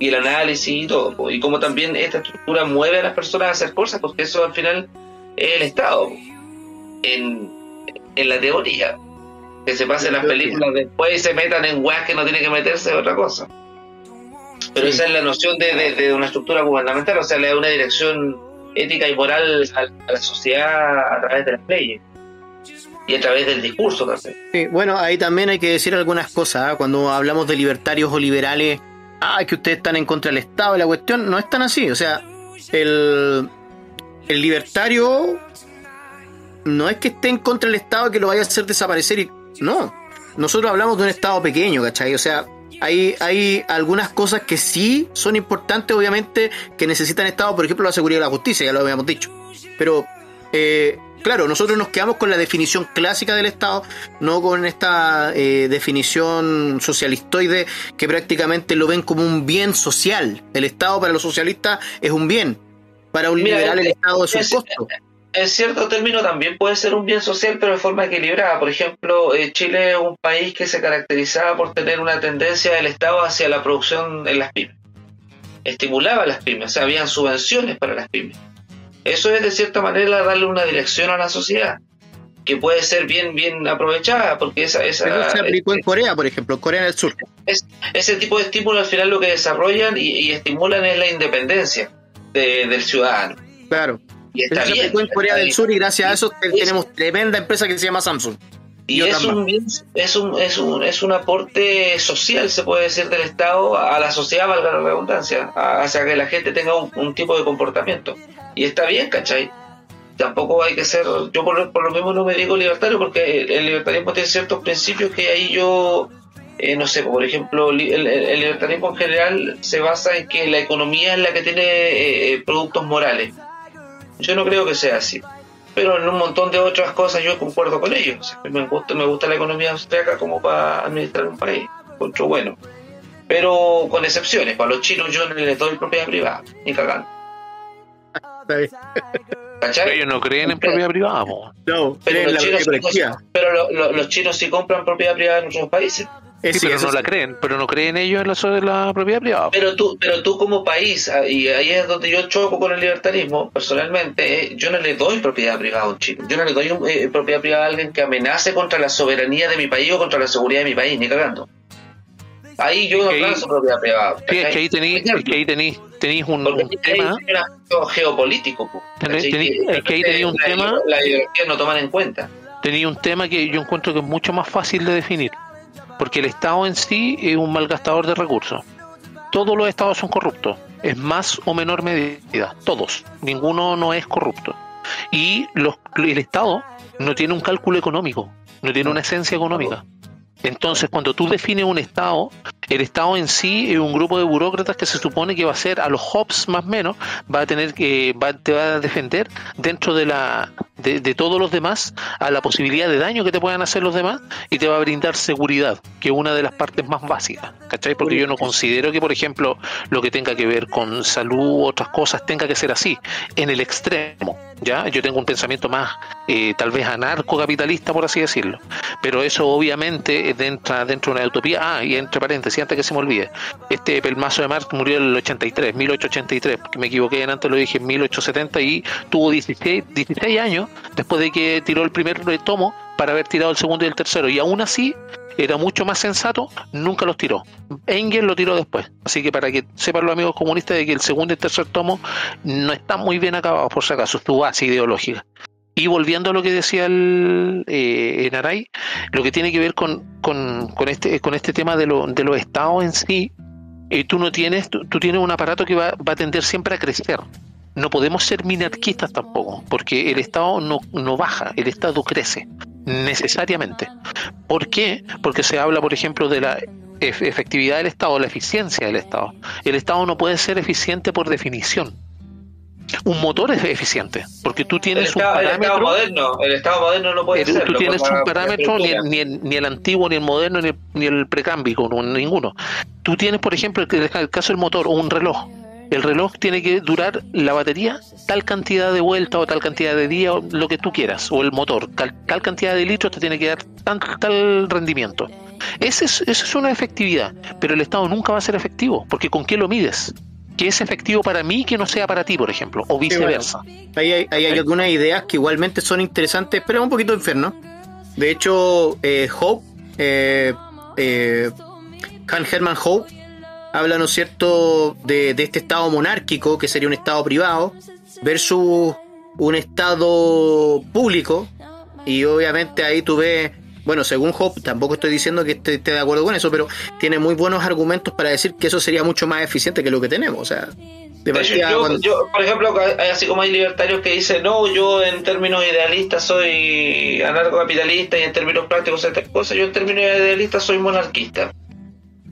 y el análisis y todo y cómo también esta estructura mueve a las personas a hacer cosas porque eso al final es el Estado en, en la teoría que se pasen La las películas después y se metan en weas que no tiene que meterse es otra cosa pero Sí. esa es la noción de, de- de una estructura gubernamental, o sea, le da una dirección ética y moral a, la sociedad a través de las leyes y a través del discurso también. Sí, bueno, ahí también hay que decir algunas cosas. ¿ah? Cuando hablamos de libertarios o liberales, ah, que ustedes están en contra del Estado la cuestión, no es tan así. O sea, el, el libertario no es que esté en contra del Estado que lo vaya a hacer desaparecer. Y, no, nosotros hablamos de un Estado pequeño, ¿cachai? O sea, hay, hay algunas cosas que sí son importantes, obviamente, que necesitan Estado, por ejemplo, la seguridad y la justicia, ya lo habíamos dicho. Pero, eh, claro, nosotros nos quedamos con la definición clásica del Estado, no con esta eh, definición socialistoide que prácticamente lo ven como un bien social. El Estado para los socialistas es un bien. Para un Mira, liberal el es- Estado es un costo. En cierto término también puede ser un bien social, pero de forma equilibrada. Por ejemplo, eh, Chile es un país que se caracterizaba por tener una tendencia del Estado hacia la producción en las pymes. Estimulaba a las pymes, o sea, habían subvenciones para las pymes. Eso es de cierta manera darle una dirección a la sociedad, que puede ser bien, bien aprovechada, porque esa, esa, se aplicó en Corea, por ejemplo, en Corea del Sur. ese tipo de estímulo al final lo que desarrollan y, y estimulan es la independencia de- del ciudadano. Claro. Y está bien. en Corea del. Sur y gracias a eso Y- tenemos tremenda empresa que se llama Samsung. Y y es un, es, un, es, un, es un aporte social, se puede decir, del Estado a la sociedad, valga la redundancia, hacia que la gente tenga un, un tipo de comportamiento. Y está bien, ¿cachai? Tampoco hay que ser, yo por, lo- por lo mismo no me digo libertario, porque el, libertarismo tiene ciertos principios que ahí yo, eh, no sé, por ejemplo, el, el- el libertarismo en general se basa en que la economía es la que tiene eh, productos morales. Yo no creo que sea así pero en un montón de otras cosas yo concuerdo con ellos. O sea, me gusta, me gusta la economía austriaca como para administrar un país, encuentro bueno. Pero con excepciones, para los chinos yo no les doy propiedad privada, ni cagando. Está bien. ¿Cachai? Ellos no creen en propiedad privada. No, Pero, creen los la chinos, pero lo- lo- los chinos sí compran propiedad privada en otros países. Sí, pero no la creen, pero no creen ellos en la, sobre la propiedad privada. Pero tú, pero tú como país, y ahí es donde yo choco con el libertarismo, personalmente, eh, yo no le doy propiedad privada a un chino. Yo no le doy eh, propiedad privada a alguien que amenace contra la soberanía de mi país o contra la seguridad de mi país, ni cagando. Ahí yo no lanzo propiedad privada. Sí, es que ahí tenéis, es que ahí tenéis, tenéis un, tema, un geopolítico. po, Tenés- es que ahí tenés un la, tema- La ideología no toman en cuenta. tenéis un tema que yo encuentro que es mucho más fácil de definir, porque el Estado en sí es un malgastador de recursos. Todos los estados son corruptos, en más o menor medida, todos, ninguno no es corrupto. Y los, el Estado no tiene un cálculo económico, no tiene una esencia económica. Entonces, cuando tú defines un Estado, el Estado en sí es un grupo de burócratas que se supone que va a ser a los Hobbes más o menos, va a tener que, va, te va a defender dentro de la de, de todos los demás a la posibilidad de daño que te puedan hacer los demás y te va a brindar seguridad, que es una de las partes más básicas, ¿cachai? Porque yo no considero que, por ejemplo, lo que tenga que ver con salud u otras cosas tenga que ser así, en el extremo, ¿ya? Yo tengo un pensamiento más, eh, tal vez anarcocapitalista, por así decirlo, pero eso obviamente entra dentro de una utopía. Ah, y entre paréntesis, antes que se me olvide, este Pelmazo de Marx murió en el 83, 1883, porque me equivoqué, antes lo dije en 1870 y tuvo 16, 16 años después de que tiró el primer tomo para haber tirado el segundo y el tercero. Y aún así, era mucho más sensato, nunca los tiró. Engel lo tiró después. Así que para que sepan los amigos comunistas de que el segundo y el tercer tomo no están muy bien acabados, por si acaso, es tu base ideológica. Y volviendo a lo que decía el eh, Naray, lo que tiene que ver con, con, este, con este tema de, lo, de los estados en sí, eh, tú no tienes, tú, tú tienes un aparato que va, va a tender siempre a crecer. No podemos ser minarquistas tampoco, porque el Estado no, no baja, el Estado crece, necesariamente. ¿Por qué? Porque se habla, por ejemplo, de la ef- efectividad del Estado, la eficiencia del Estado. El Estado no puede ser eficiente por definición. Un motor es eficiente, porque tú tienes un estado, el estado parámetro. moderno, el estado moderno no puede Eh, ser. tú tienes un parámetro, ni, el- ni el, ni el antiguo, ni el moderno, ni el, ni el precámbico, no, ninguno. Tú tienes, por ejemplo, el, el caso del motor o un reloj. El reloj tiene que durar la batería tal cantidad de vueltas o tal cantidad de días, o lo que tú quieras, o el motor, tal, tal cantidad de litros te tiene que dar tan- tal rendimiento. Ese es, eso es una efectividad, pero el Estado nunca va a ser efectivo, porque ¿con qué lo mides? Que es efectivo para mí que no sea para ti, por ejemplo, o viceversa. Ahí hay, ahí hay algunas ideas que igualmente son interesantes, pero un poquito enfermo. De hecho, eh, Hope, eh, eh, Han Herman Hope, habla, ¿no es cierto?, de, de este estado monárquico, que sería un estado privado, versus un estado público. Y obviamente ahí tú ves, bueno, según Hope, tampoco estoy diciendo que esté, esté de acuerdo con eso, pero tiene muy buenos argumentos para decir que eso sería mucho más eficiente que lo que tenemos. O sea, de hecho, partida, yo, cuando- yo, por ejemplo, hay- así como hay libertarios que dicen, no, yo en términos idealistas soy anarcocapitalista y en términos prácticos soy tal cosa, yo en términos idealistas soy monarquista.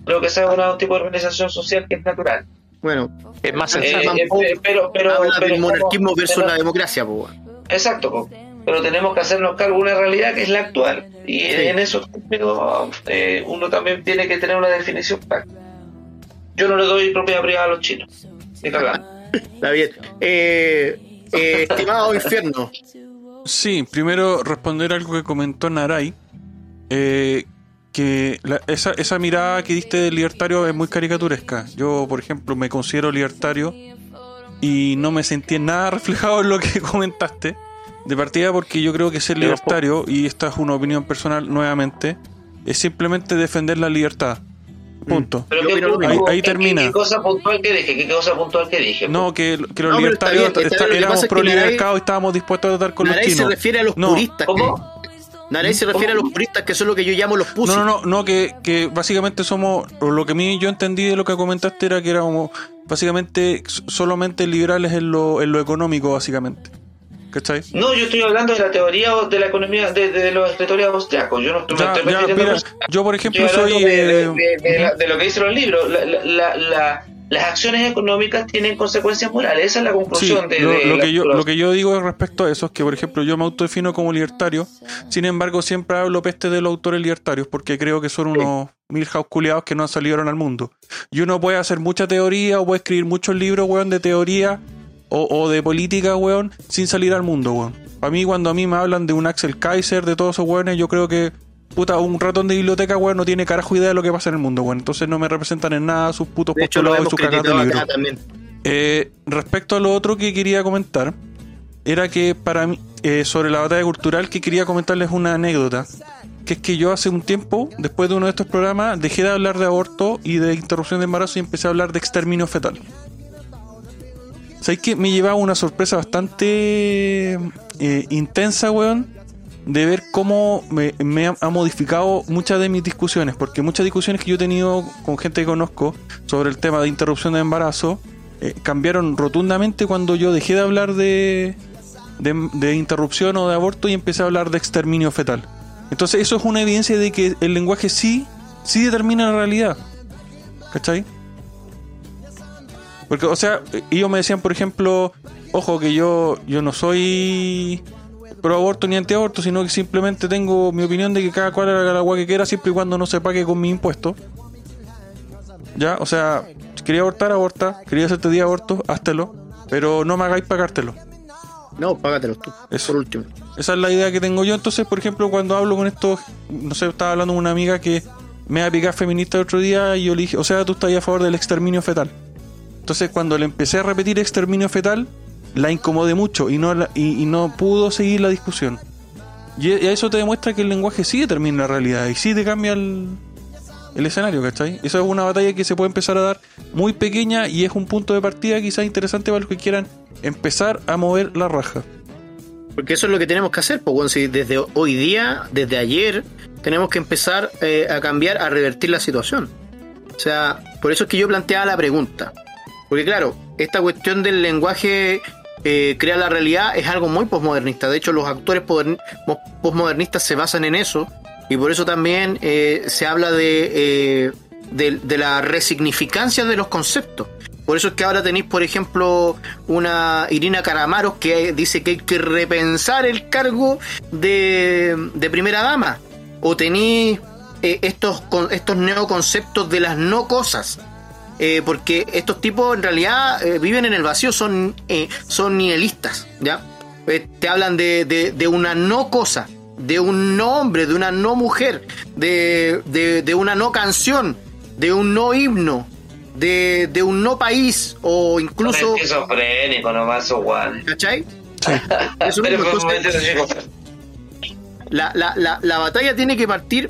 Creo que esa es un tipo de organización social que es natural. bueno, Es más Eh, sensato. eh, eh, pero, pero, habla pero del monarquismo versus pero- la democracia, pues. Exacto, po. Pero tenemos que hacernos cargo de una realidad que es la actual. Y Sí. en esos términos eh, uno también tiene que tener una definición práctica. Yo no le doy propiedad privada a los chinos. Ni cagando. Está bien. Eh, eh, estimado infierno, Sí, primero responder algo que comentó Naray. eh, que la- esa, esa mirada que diste del libertario es muy caricaturesca. Yo, por ejemplo, me considero libertario y no me sentí en nada reflejado en lo que comentaste. De partida porque yo creo que ser libertario, y esta es una opinión personal nuevamente, es simplemente defender la libertad. Punto. Pero ¿qué mismo. Ahí- qué- termina. ¿Qué cosa puntual que dije? ¿Qué cosa puntual que dije? No, que, que los No, pero está libertarios bien, está bien, éramos pro libertad Naray- y estábamos dispuestos a tratar con los Naray se chinos. refiere a los No. puristas. ¿Cómo? Naray se refiere a los puristas, que son lo que yo llamo los pusis. No, no, no, no que, que básicamente somos, lo que a mí yo entendí de lo que comentaste era que éramos básicamente solamente liberales en lo, en lo económico, básicamente. ¿Cachai? No, yo estoy hablando de la teoría o de la economía de, de los escritores austriacos. Yo no estoy, Ya, estoy ya, mira, yo por ejemplo soy... hablando de, de- eh, de- de la- de lo que dicen los libros. La- la- la- la- las acciones económicas tienen consecuencias morales. Esa es la Sí, conclusión de, lo, que yo, los- lo que yo digo respecto a eso es que, por ejemplo, yo me autodefino como libertario, sin embargo, siempre hablo peste de los autores libertarios, porque creo que son unos milhouse culiados que no salieron al mundo. Y uno puede hacer mucha teoría o puede escribir muchos libros, weón, de teoría o, o de política, weón, sin salir al mundo, weón. Para mí, cuando a mí me hablan de un Axel Kaiser, de todos esos weones, yo creo que, puta, un ratón de biblioteca, weón, no tiene carajo idea de lo que pasa en el mundo, weón. Entonces no me representan en nada sus putos de hecho, lo postulados y hemos sus cagas de también. Eh, respecto a lo otro que quería comentar, era que para mí, eh, sobre la batalla cultural, que quería comentarles una anécdota. Que es que yo hace un tiempo, después de uno de estos programas, dejé de hablar de aborto y de interrupción de embarazo y empecé a hablar de exterminio fetal. ¿Sabéis que me llevaba una sorpresa bastante eh, intensa, weón? De ver cómo me, ha modificado muchas de mis discusiones. Porque muchas discusiones que yo he tenido con gente que conozco sobre el tema de interrupción de embarazo eh, cambiaron rotundamente cuando yo dejé de hablar de, de, de interrupción o de aborto y empecé a hablar de exterminio fetal. Entonces eso es una evidencia de que el lenguaje sí, sí determina la realidad. ¿Cachai? Porque, o sea, ellos me decían, por ejemplo, ojo, que yo, yo no soy pro aborto ni antiaborto, sino que simplemente tengo mi opinión de que cada cual haga la agua que quiera siempre y cuando no se pague con mi impuesto. Ya, o sea, si quería abortar, aborta. Quería hacerte día aborto, háztelo. Pero no me hagáis pagártelo. No, págatelos tú, Eso. por último. Esa es la idea que tengo yo. Entonces, por ejemplo, cuando hablo con estos, no sé, estaba hablando con una amiga que me va a picar feminista el otro día y yo le dije, o sea, tú estás a favor del exterminio fetal. Entonces, cuando le empecé a repetir exterminio fetal, la incomodé mucho y no, la- y, no pudo seguir la discusión. Y y eso te demuestra que el lenguaje sí determina la realidad y sí te cambia el, el escenario, ¿cachai? Esa es una batalla que se puede empezar a dar muy pequeña y es un punto de partida quizás interesante para los que quieran empezar a mover la raja. Porque eso es lo que tenemos que hacer, pues si desde hoy día, desde ayer, tenemos que empezar eh, a cambiar, a revertir la situación. O sea, por eso es que yo planteaba la pregunta. Porque claro, esta cuestión del lenguaje eh, crea la realidad es algo muy posmodernista. De hecho, los actores posmodernistas se basan en eso. Y por eso también eh, se habla de, eh, de, la resignificancia de los conceptos. Por eso es que ahora tenéis, por ejemplo, una Irina Caramaros que dice que hay que repensar el cargo de, de primera dama. O tenéis estos, estos neoconceptos de las no cosas. Eh, porque estos tipos en realidad eh, viven en el vacío, son, eh, son nihilistas, ¿ya? Eh, te hablan de, de- de una no cosa, de un no hombre, de una no mujer, de, de- de una no canción, de un no himno, de, de un no país, o incluso... Un esquizofrénico nomás, esos guanes. ¿Cachai? Eso Pero mismo, entonces- la, la, la, la batalla tiene que partir.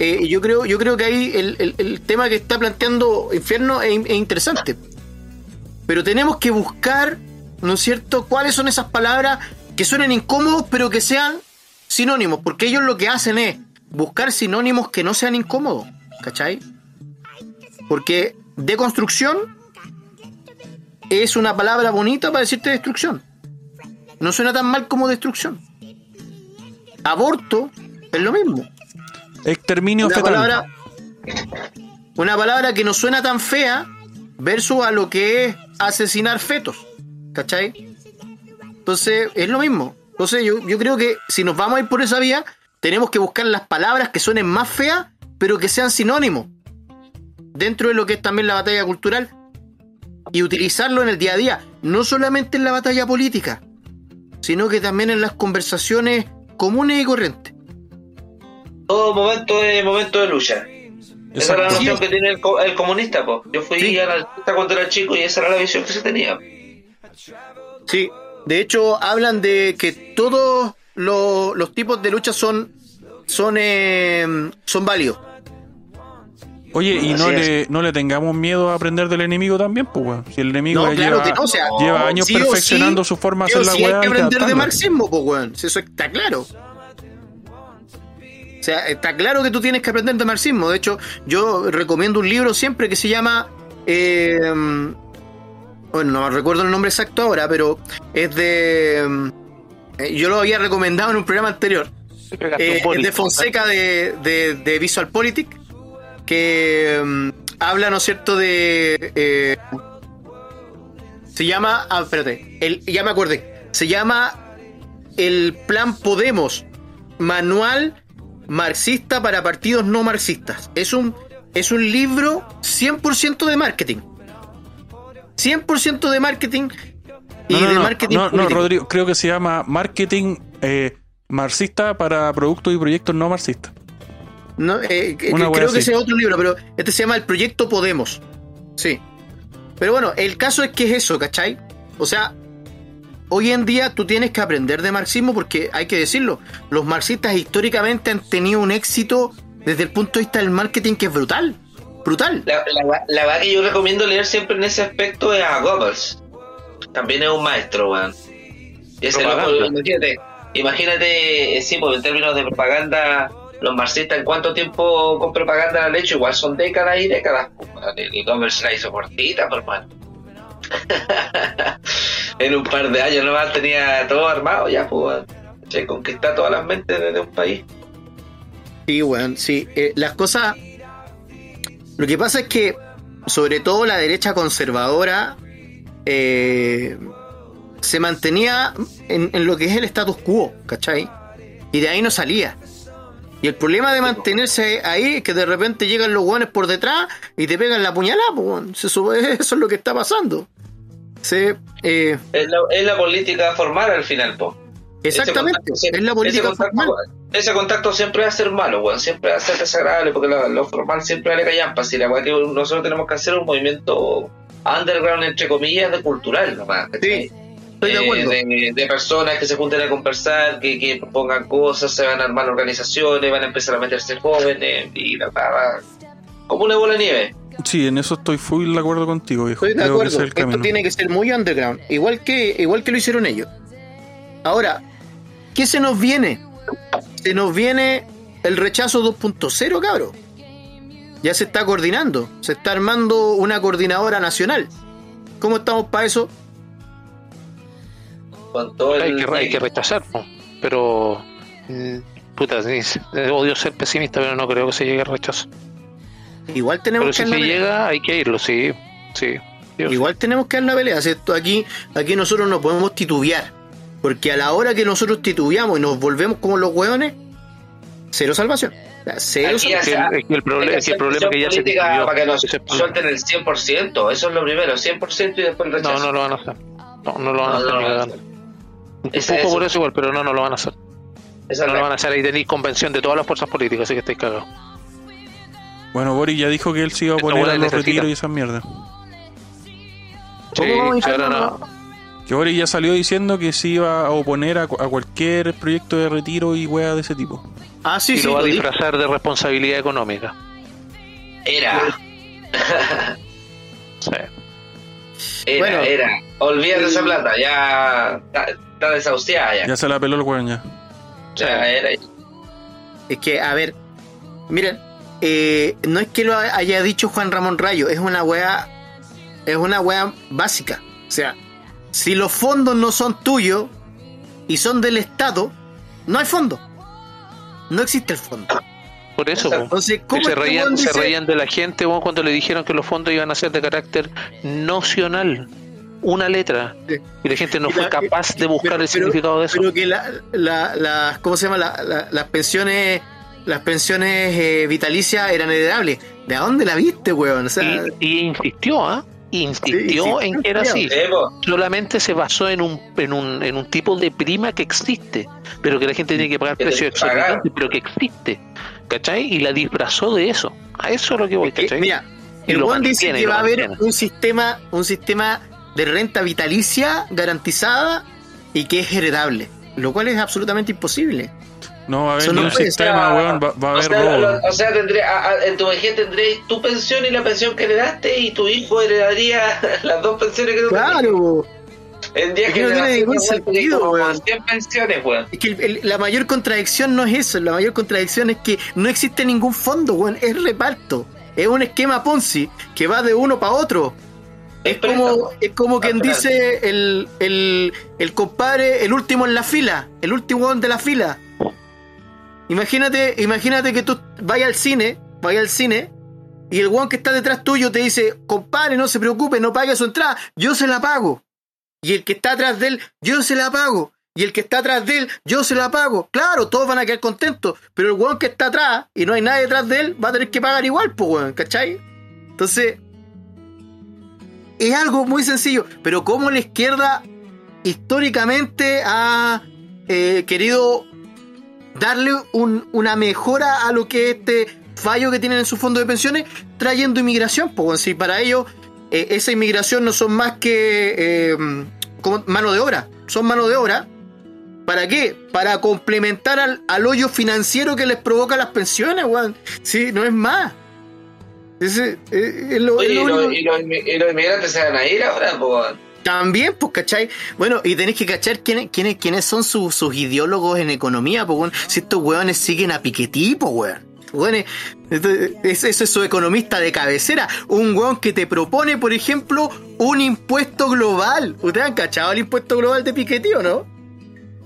Eh, yo creo, yo creo que ahí el tema que está planteando Infierno es, es interesante. Pero tenemos que buscar, ¿no es cierto?, cuáles son esas palabras que suenen incómodos, pero que sean sinónimos. Porque ellos lo que hacen es buscar sinónimos que no sean incómodos. ¿Cachai? Porque deconstrucción es una palabra bonita para decirte destrucción. No suena tan mal como destrucción aborto es lo mismo. Exterminio Una fetal. palabra, una palabra que no suena tan fea versus a lo que es asesinar fetos. ¿Cachai? Entonces, es lo mismo. Entonces, yo, yo creo que si nos vamos a ir por esa vía, tenemos que buscar las palabras que suenen más feas, pero que sean sinónimos. Dentro de lo que es también la batalla cultural. Y utilizarlo en el día a día. No solamente en la batalla política, sino que también en las conversaciones comunes y corrientes. Todo momento es momento de lucha. Esa era la noción que tiene el, co- el comunista, po. Yo fui Sí. anarquista cuando era chico y esa era la visión que se tenía. Sí, de hecho hablan de que todos los, los tipos de lucha son son eh, son válidos. Oye, y no le, no le tengamos miedo a aprender del enemigo también, pues, weón. Si el enemigo No, ya claro lleva, que no, o sea, lleva años sí o perfeccionando sí, su forma de hacer la weá. que hay que aprender de marxismo, pues weón. Si Eso está claro. O sea, está claro que tú tienes que aprender de marxismo. De hecho, yo recomiendo un libro siempre que se llama. eh, bueno, no recuerdo el nombre exacto ahora, pero es de. eh, yo lo había recomendado en un programa anterior. Eh, es de Fonseca de, de, de Visual Politic, que mm, habla, ¿no es cierto?, de... eh, se llama... Ah, espérate, el, ya me acordé. Se llama El Plan Podemos, Manual Marxista para Partidos No Marxistas. Es un, es un libro 100% de marketing. 100% de marketing y No, no, de marketing no, no. Rodrigo, creo que se llama Marketing eh, Marxista para productos y proyectos no marxistas. No, eh, wea creo que ese es otro libro, pero este se llama El Proyecto Podemos. Sí. Pero bueno, el caso es que es eso, ¿cachai? O sea, hoy en día tú tienes que aprender de marxismo porque hay que decirlo, los marxistas históricamente han tenido un éxito desde el punto de vista del marketing que es brutal. Brutal. La, la, la verdad que yo recomiendo leer siempre en ese aspecto es a Goebbels. También es un maestro, weón. Y ese loco, Propaganda. imagínate, imagínate, eh, sí, pues en términos de propaganda, los marxistas en cuánto tiempo con propaganda han hecho, igual son décadas y décadas. pues. Y Goebbels la hizo cortita, por mano. en un par de años nomás tenía todo armado ya, pues, weón. Se conquista todas las mentes de, de un país. Sí, weón, sí. Eh, las cosas. Lo que pasa es que, sobre todo la derecha conservadora, eh, se mantenía en, en lo que es el status quo, ¿cachai? Y de ahí no salía. Y el problema de mantenerse ahí es que de repente llegan los guanes por detrás y te pegan la puñalada, pues. Eso, es lo que está pasando. Sí, eh, Es la, es la política formal al final, pues. exactamente, contacto es la política ese contacto, formal. ese contacto siempre va a ser malo, weón. Siempre va a ser desagradable porque lo, lo formal siempre vale callampa. Si la weá que nosotros tenemos que hacer un movimiento underground, entre comillas, de cultural nomás. ¿cachai? Estoy de eh, acuerdo. de, de personas que se junten a conversar, que, que propongan cosas, se van a armar organizaciones, van a empezar a meterse jóvenes y la va como una bola de nieve. Sí, en eso estoy full de acuerdo contigo, viejo. Estoy de Creo acuerdo. Esto camino. tiene que ser muy underground. Igual que, igual que lo hicieron ellos. Ahora, ¿qué se nos viene? Se nos viene el rechazo 2.0, cabro. Ya se está coordinando. Se está armando una coordinadora nacional. ¿Cómo estamos para eso? Con todo el, Hay que, hay que rechazar, pero. mm, Puta, odio ser pesimista, pero no creo que se llegue al rechazo. Igual Pero tenemos si que se la pelea. llega, hay que irlo, sí. Sí. Dios. Igual tenemos que dar la pelea. ¿cierto? Aquí, aquí nosotros no podemos titubear. Porque a la hora que nosotros titubeamos y nos volvemos como los hueones, cero salvación. Cero Aquí salvación. Es que el- es que el problema es que el problema es que ya se decidió. para que nos suelten el 100%, eso es lo primero, 100% y después el rechazo. No, no lo van a hacer. No, no lo van a No, hacer. No ni lo van a cagando. hacer. Esa Empujo es- por eso igual, pero no, no lo van a hacer. No lo van a hacer. Ahí tenéis convención de todas las fuerzas políticas, así que estáis cagados. Bueno, Boris ya dijo que él se iba a bola a los retiros y esas mierdas. Sí, ¿Cómo vamos a ahora dejarlo? no. Que Boris ya salió diciendo que se iba a oponer a, a cualquier proyecto de retiro y weas de ese tipo. Ah, sí, y sí. lo va a disfrazar de responsabilidad económica. Era, Sí. era, Bueno. era. Olvídate esa plata, ya está, desahuciada ya. Ya se la peló el weón ya. Ya era. Es que, a ver, miren, eh, no es que lo haya dicho Juan Ramón Rayo, es una wea, es una wea básica. O sea, si los fondos no son tuyos y son del Estado, no hay fondo. No existe el fondo. Por eso. Entonces, ¿cómo se, este reían, se dice- reían de la gente cuando le dijeron que los fondos iban a ser de carácter nocional. Una letra. Sí. Y la gente no fue capaz de buscar pero- el significado de eso. Pero que la, la, la- ¿cómo se llama? La- la- las pensiones, las pensiones eh, vitalicias eran heredables. ¿De dónde la viste, weón? O sea, y, y insistió, ¿ah? Insistió Sí, sí, en que era sí. así. Solamente se basó en un, en un, en un tipo de prima que existe, pero que la gente tiene que pagar Que precios exorbitantes, pero que existe. ¿Cachai? Y la disfrazó de eso. A eso es lo que voy, ¿cachai? mira, el lo weón dice que va a haber un sistema, un sistema de renta vitalicia garantizada y que es heredable, lo cual es absolutamente imposible. No va a haber Eso ni no un sistema, weón. Va, va a O haber sea, robo. lo- o sea, tendré, a- a- en tu vejez tendréis tu pensión y la pensión que heredaste y tu hijo heredaría las dos pensiones que tú Claro. En 10 Es que no tiene ningún sentido, weón. 100 pensiones, weón. es que el- el- la mayor contradicción no es eso, la mayor contradicción es que no existe ningún fondo, weón, es reparto. Es un esquema Ponzi que va de uno para otro. Es como, es como quien dice el, el, el compadre, el último en la fila, el último weón de la fila. Imagínate, imagínate que tú vayas al cine, vayas al cine, y el weón que está detrás tuyo te dice, compadre, no se preocupe, no pague su entrada, yo se la pago. Y el que está atrás de él, yo se la pago. Y el que está atrás de él, yo se la pago. Claro, todos van a quedar contentos. Pero el weón que está atrás y no hay nadie detrás de él, va a tener que pagar igual, pues weón, ¿cachai? Entonces, es algo muy sencillo. Pero como la izquierda históricamente ha eh, querido darle un- una mejora a lo que es este fallo que tienen en su fondo de pensiones, trayendo inmigración. Pues si para ellos eh, esa inmigración no son más que eh, como mano de obra, son mano de obra. ¿Para qué? Para complementar al, al hoyo financiero que les provoca las pensiones, weón. Sí, no es más. Ese, eh, es lo- Oye, es y, lo los, y los inmi- y los inmigrantes se van a ir ahora, pues. También, pues, ¿cachai? Bueno, y tenéis que cachar quiénes, quiénes, quiénes son sus, sus ideólogos en economía, pues, weón. Si estos weones siguen a Piketty, pues, weón. Weones, esto- es- ese es su economista de cabecera. Un weón que te propone, por ejemplo, un impuesto global. ¿Ustedes han cachado el impuesto global de Piketty o no?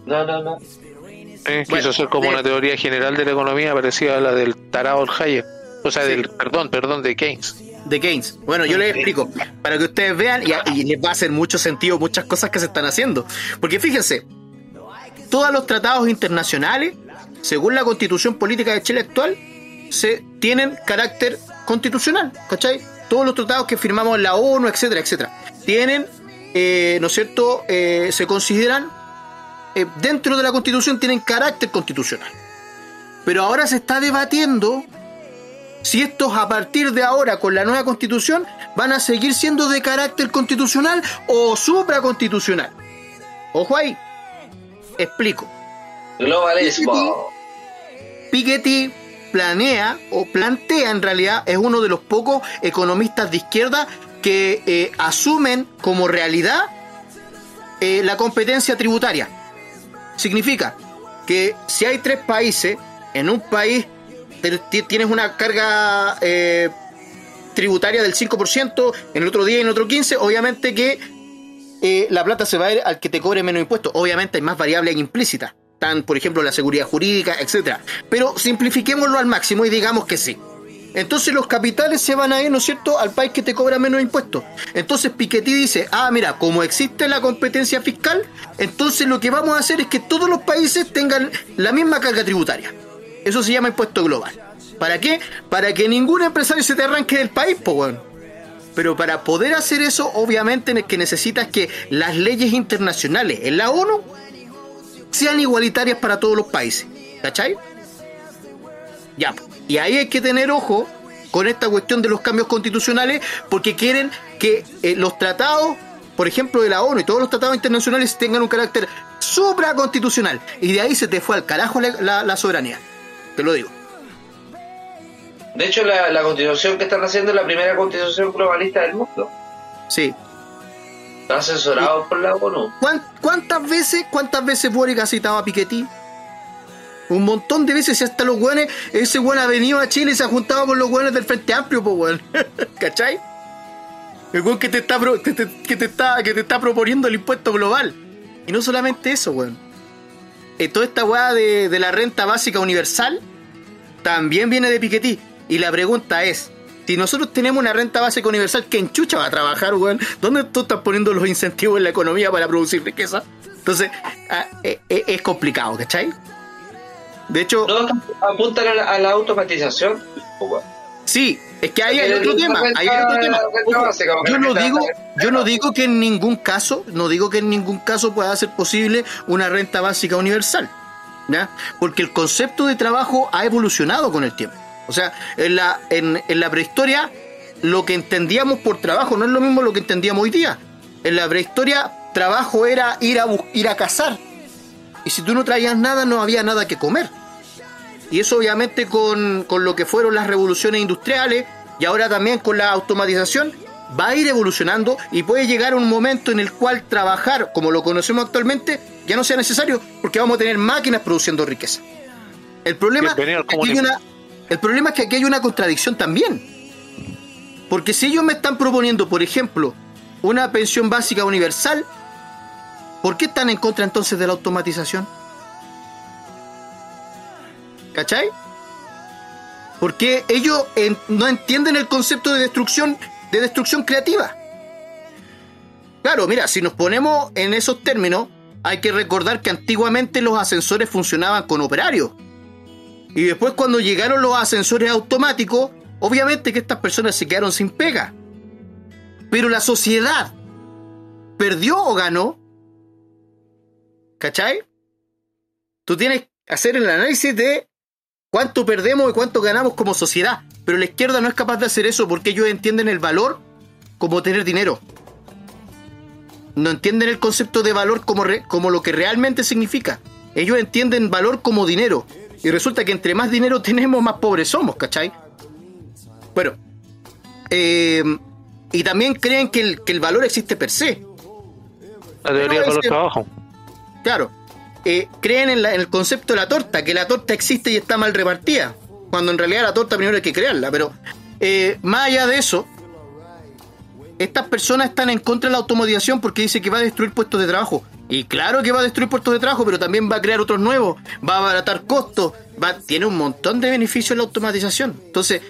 No, no, no. Eh, quiso Bueno, hacer como eh, una teoría general de la economía parecida a la del tarado Hayek. O sea, Sí. del, perdón, perdón, de Keynes. de Keynes. Bueno, yo les explico, para que ustedes vean y, y les va a hacer mucho sentido muchas cosas que se están haciendo. Porque fíjense, todos los tratados internacionales, según la constitución política de Chile actual, se tienen carácter constitucional, ¿cachai? Todos los tratados que firmamos en la ONU, etcétera, etcétera, tienen, eh, ¿no es cierto?, Eh, se consideran, eh, dentro de la constitución, tienen carácter constitucional. Pero ahora se está debatiendo si estos a partir de ahora con la nueva constitución van a seguir siendo de carácter constitucional o supraconstitucional. Ojo ahí. Explico. Globalismo. Piketty planea o plantea en realidad, es uno de los pocos economistas de izquierda que eh, asumen como realidad eh, la competencia tributaria. Significa que si hay tres países, en un país tienes una carga eh, tributaria del 5%, en el otro día y en otro 15%, obviamente que eh, la plata se va a ir al que te cobre menos impuestos. Obviamente hay más variables implícitas, tan por ejemplo la seguridad jurídica, etcétera. Pero simplifiquémoslo al máximo y digamos que sí. Entonces los capitales se van a ir, ¿no es cierto?, al país que te cobra menos impuestos. Entonces Piketty dice, ah, mira, como existe la competencia fiscal, entonces lo que vamos a hacer es que todos los países tengan la misma carga tributaria. Eso se llama impuesto global. ¿Para qué? Para que ningún empresario se te arranque del país, pues bueno. Pero para poder hacer eso, obviamente que necesitas que las leyes internacionales en la ONU sean igualitarias para todos los países. ¿Cachai? Ya. Y ahí hay que tener ojo con esta cuestión de los cambios constitucionales porque quieren que eh, los tratados, por ejemplo, de la ONU y todos los tratados internacionales tengan un carácter supraconstitucional. Y de ahí se te fue al carajo la soberanía. Te lo digo. De hecho, la, la constitución que están haciendo es la primera constitución globalista del mundo. Sí. Están asesorados por la ONU. ¿Cuán- ¿Cuántas veces, cuántas veces Boric ha citado a Piketty? Un montón de veces y hasta los güeyes, ese güey ha venido a Chile y se ha juntado con los güeyes del Frente Amplio, pues weón. ¿Cachai? El güey que te está pro- te- te- que te está, que te está proponiendo el impuesto global. Y no solamente eso, weón. Eh, toda esta weá de, de la renta básica universal también viene de Piketty. Y la pregunta es, si nosotros tenemos una renta básica universal, ¿quién chucha va a trabajar, weón? ¿Dónde tú estás poniendo los incentivos en la economía para producir riqueza? Entonces, ah, eh, eh, es complicado, ¿cachai? De hecho, No, apuntan a la, a la automatización. Pues, sí, es que ahí hay otro tema, ahí hay otro tema. Ojo, yo no digo, yo no digo que en ningún caso, no digo que en ningún caso pueda ser posible una renta básica universal, ¿ya? Porque el concepto de trabajo ha evolucionado con el tiempo. O sea, en la, en, en la prehistoria, lo que entendíamos por trabajo no es lo mismo lo que entendíamos hoy día. En la prehistoria, trabajo era ir a, ir a cazar. Y si tú no traías nada, no había nada que comer. Y eso obviamente con, con lo que fueron las revoluciones industriales y ahora también con la automatización va a ir evolucionando y puede llegar un momento en el cual trabajar como lo conocemos actualmente ya no sea necesario porque vamos a tener máquinas produciendo riqueza. El problema, Bienvenido al aquí hay comunismo. una, el problema es que aquí hay una contradicción también. Porque si ellos me están proponiendo, por ejemplo, una pensión básica universal, ¿por qué están en contra entonces de la automatización? ¿Cachai? Porque ellos no entienden el concepto de destrucción, de destrucción creativa. Claro, mira, si nos ponemos en esos términos, hay que recordar que antiguamente los ascensores funcionaban con operarios. Y después cuando llegaron los ascensores automáticos, obviamente que estas personas se quedaron sin pega. Pero la sociedad perdió o ganó. ¿Cachai? Tú tienes que hacer el análisis de cuánto perdemos y cuánto ganamos como sociedad. Pero la izquierda no es capaz de hacer eso porque ellos entienden el valor como tener dinero. No entienden el concepto de valor como, re- como lo que realmente significa. Ellos entienden valor como dinero. Y resulta que entre más dinero tenemos, más pobres somos, ¿cachai? Bueno. eh, y también creen que el, que el valor existe per se. La teoría No, de los ese- trabajos. Claro. Eh, creen en, la- en el concepto de la torta, que la torta existe y está mal repartida. Cuando en realidad la torta primero hay que crearla. Pero eh, más allá de eso, estas personas están en contra de la automatización porque dice que va a destruir puestos de trabajo. Y claro que va a destruir puestos de trabajo, pero también va a crear otros nuevos, va a abaratar costos, va, tiene un montón de beneficios la automatización. Entonces,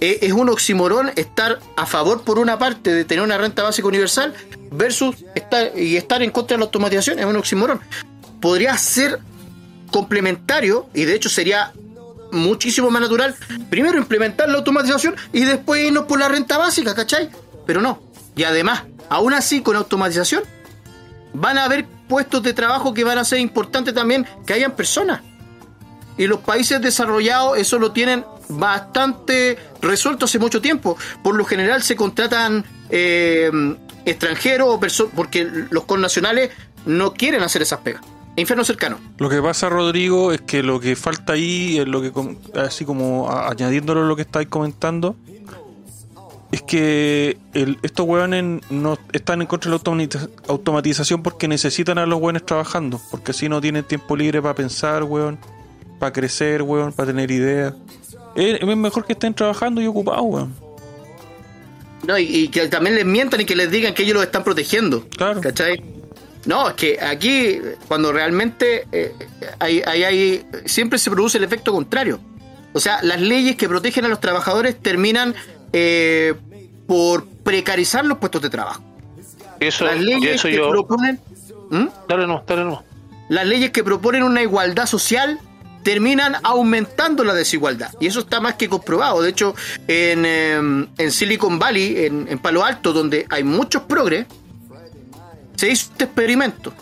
eh, es un oximorón estar a favor por una parte de tener una renta básica universal versus estar y estar en contra de la automatización, es un oximorón. Podría ser complementario y de hecho sería muchísimo más natural primero implementar la automatización y después irnos por la renta básica, ¿cachai? Pero no. Y además, aún así con automatización van a haber puestos de trabajo que van a ser importantes también que hayan personas. Y los países desarrollados eso lo tienen bastante resuelto hace mucho tiempo. Por lo general se contratan eh, extranjeros o perso- porque los connacionales no quieren hacer esas pegas. Infierno cercano. Lo que pasa, Rodrigo, es que lo que falta ahí, es lo que así como añadiéndolo a lo que estáis comentando, es que el- estos hueones no están en contra de la automatiza- automatización porque necesitan a los hueones trabajando, porque así no tienen tiempo libre para pensar, hueón, para crecer, hueón, para tener ideas. Es, es mejor que estén trabajando y ocupados, hueón. No, y, y que también les mientan y que les digan que ellos los están protegiendo. Claro. ¿Cachai? No, es que aquí, cuando realmente eh, hay, hay, hay- siempre se produce el efecto contrario. O sea, las leyes que protegen a los trabajadores terminan eh, por precarizar los puestos de trabajo. Eso, Las leyes eso que yo. proponen. ¿Mm? Dale no, dale no. las leyes que proponen una igualdad social terminan aumentando la desigualdad. Y eso está más que comprobado. De hecho, en, eh, en Silicon Valley, en, en Palo Alto, donde hay muchos progres, se hizo este experimento.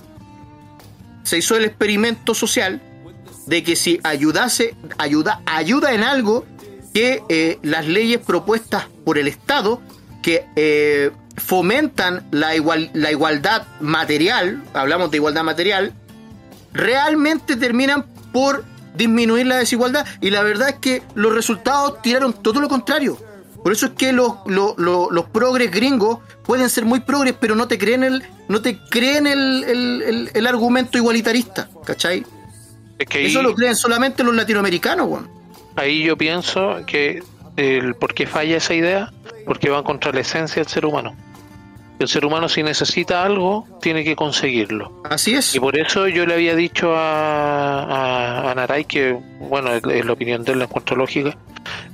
Se hizo el experimento social de que si ayudase, ayuda, ayuda en algo que eh, las leyes propuestas por el Estado que eh, fomentan la, igual, la igualdad material, hablamos de igualdad material, realmente terminan por disminuir la desigualdad y la verdad es que los resultados tiraron todo lo contrario. Por eso es que los, los, los, los progres gringos pueden ser muy progres, pero no te creen el, no te creen el, el, el- el argumento igualitarista, ¿cachai? Es que ahí, Eso lo creen solamente los latinoamericanos, weón. ahí yo pienso que el por qué falla esa idea, porque va contra la esencia del ser humano. El ser humano si necesita algo, tiene que conseguirlo. Así es. Y por eso yo le había dicho a, a, a Naray que, bueno, es es la opinión de él, la encuentro lógica,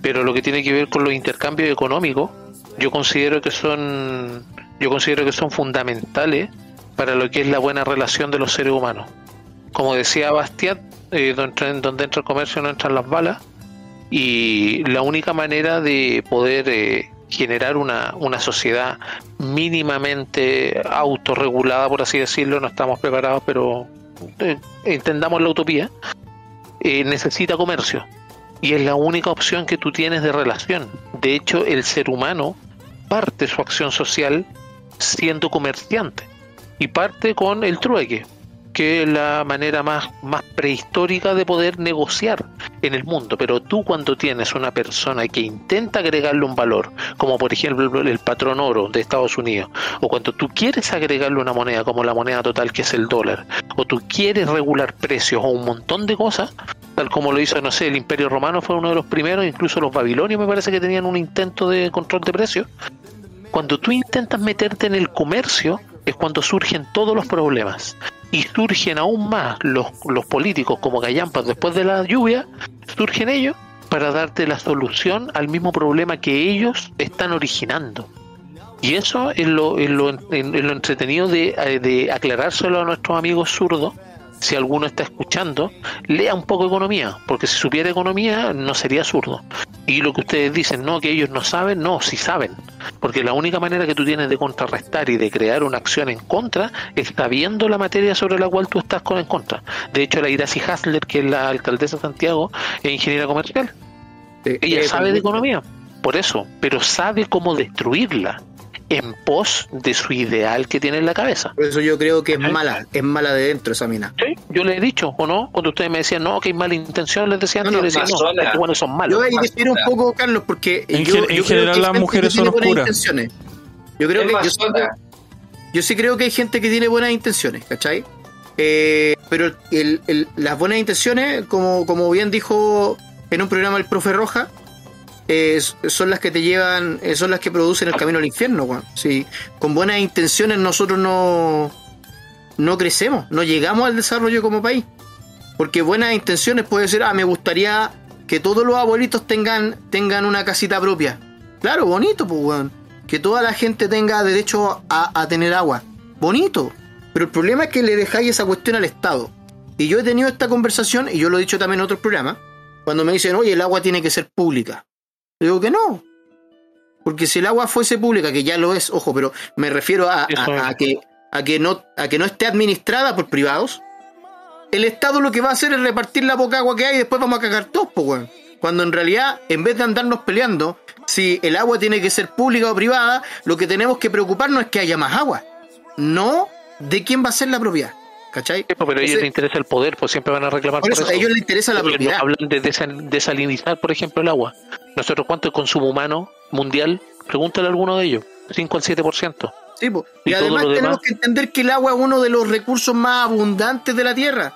pero lo que tiene que ver con los intercambios económicos, yo considero que son, yo considero que son fundamentales para lo que es la buena relación de los seres humanos. Como decía Bastiat, eh, donde, donde entra el comercio no entran las balas, y la única manera de poder eh, generar una, una sociedad mínimamente autorregulada, por así decirlo, no estamos preparados, pero eh, entendamos la utopía, eh, necesita comercio. Y es la única opción que tú tienes de relación. De hecho, el ser humano parte su acción social siendo comerciante y parte con el trueque, que la manera más, más prehistórica de poder negociar en el mundo. Pero tú cuando tienes una persona que intenta agregarle un valor, como por ejemplo el patrón oro de Estados Unidos, o cuando tú quieres agregarle una moneda como la moneda total que es el dólar, o tú quieres regular precios o un montón de cosas, tal como lo hizo, no sé, el Imperio Romano fue uno de los primeros, incluso los babilonios me parece que tenían un intento de control de precios. Cuando tú intentas meterte en el comercio es cuando surgen todos los problemas. Y surgen aún más los, los políticos como gallampas después de la lluvia, surgen ellos para darte la solución al mismo problema que ellos están originando. Y eso es lo, es lo, es lo entretenido de, eh, de aclarárselo a nuestros amigos zurdos. Si alguno está escuchando, lea un poco economía, porque si supiera economía no sería zurdo. Y lo que ustedes dicen, no, que ellos no saben, no, sí saben. Porque la única manera que tú tienes de contrarrestar y de crear una acción en contra es sabiendo la materia sobre la cual tú estás con en contra. De hecho, la Iracy Hasler, que es la alcaldesa de Santiago, es ingeniera comercial. Ella Eh, sabe de economía, por eso, pero sabe cómo destruirla en pos de su ideal que tiene en la cabeza. Por eso yo creo que es mala, es mala de dentro esa mina. Sí, yo le he dicho, ¿o no? Cuando ustedes me decían, no, que hay mala intención, les decía No, antes, no, yo les decía, no, masona. estos buenos son malos. Yo ahí difiero un poco, Carlos, porque En yo, gen- yo en creo general que las mujeres son tiene buenas oscuras. intenciones. Yo creo Es que yo yo sí creo que hay gente que tiene buenas intenciones, ¿cachai? Eh, pero el- el- las buenas intenciones, como, como bien dijo en un programa el profe Roja, eh, son las que te llevan, eh, son las que producen el camino al infierno, weón. Sí, con buenas intenciones nosotros no, no crecemos, no llegamos al desarrollo como país. Porque buenas intenciones puede ser, ah, me gustaría que todos los abuelitos tengan, tengan una casita propia. Claro, bonito, pues, weón. Que toda la gente tenga derecho a, a tener agua. Bonito. Pero el problema es que le dejáis esa cuestión al Estado. Y yo he tenido esta conversación, y yo lo he dicho también en otros programas, cuando me dicen, oye, el agua tiene que ser pública. Yo digo que no. Porque si el agua fuese pública, que ya lo es, ojo, pero me refiero a, que, a, que no, a que no esté administrada por privados, el Estado lo que va a hacer es repartir la poca agua que hay y después vamos a cagar todos, pues, weón. Cuando en realidad, en vez de andarnos peleando, si el agua tiene que ser pública o privada, lo que tenemos que preocuparnos es que haya más agua. No de quién va a ser la propiedad. ¿Cachai? Sí, pues, pero a ellos les interesa el poder, pues siempre van a reclamar por eso, a ellos les interesa la Ellos propiedad. Hablan de desal- desalinizar, por ejemplo, el agua. Nosotros, ¿cuánto es consumo humano mundial? Pregúntale a alguno de ellos. 5 al 7%. Sí, po. Y además tenemos demás. que entender que el agua es uno de los recursos más abundantes de la Tierra.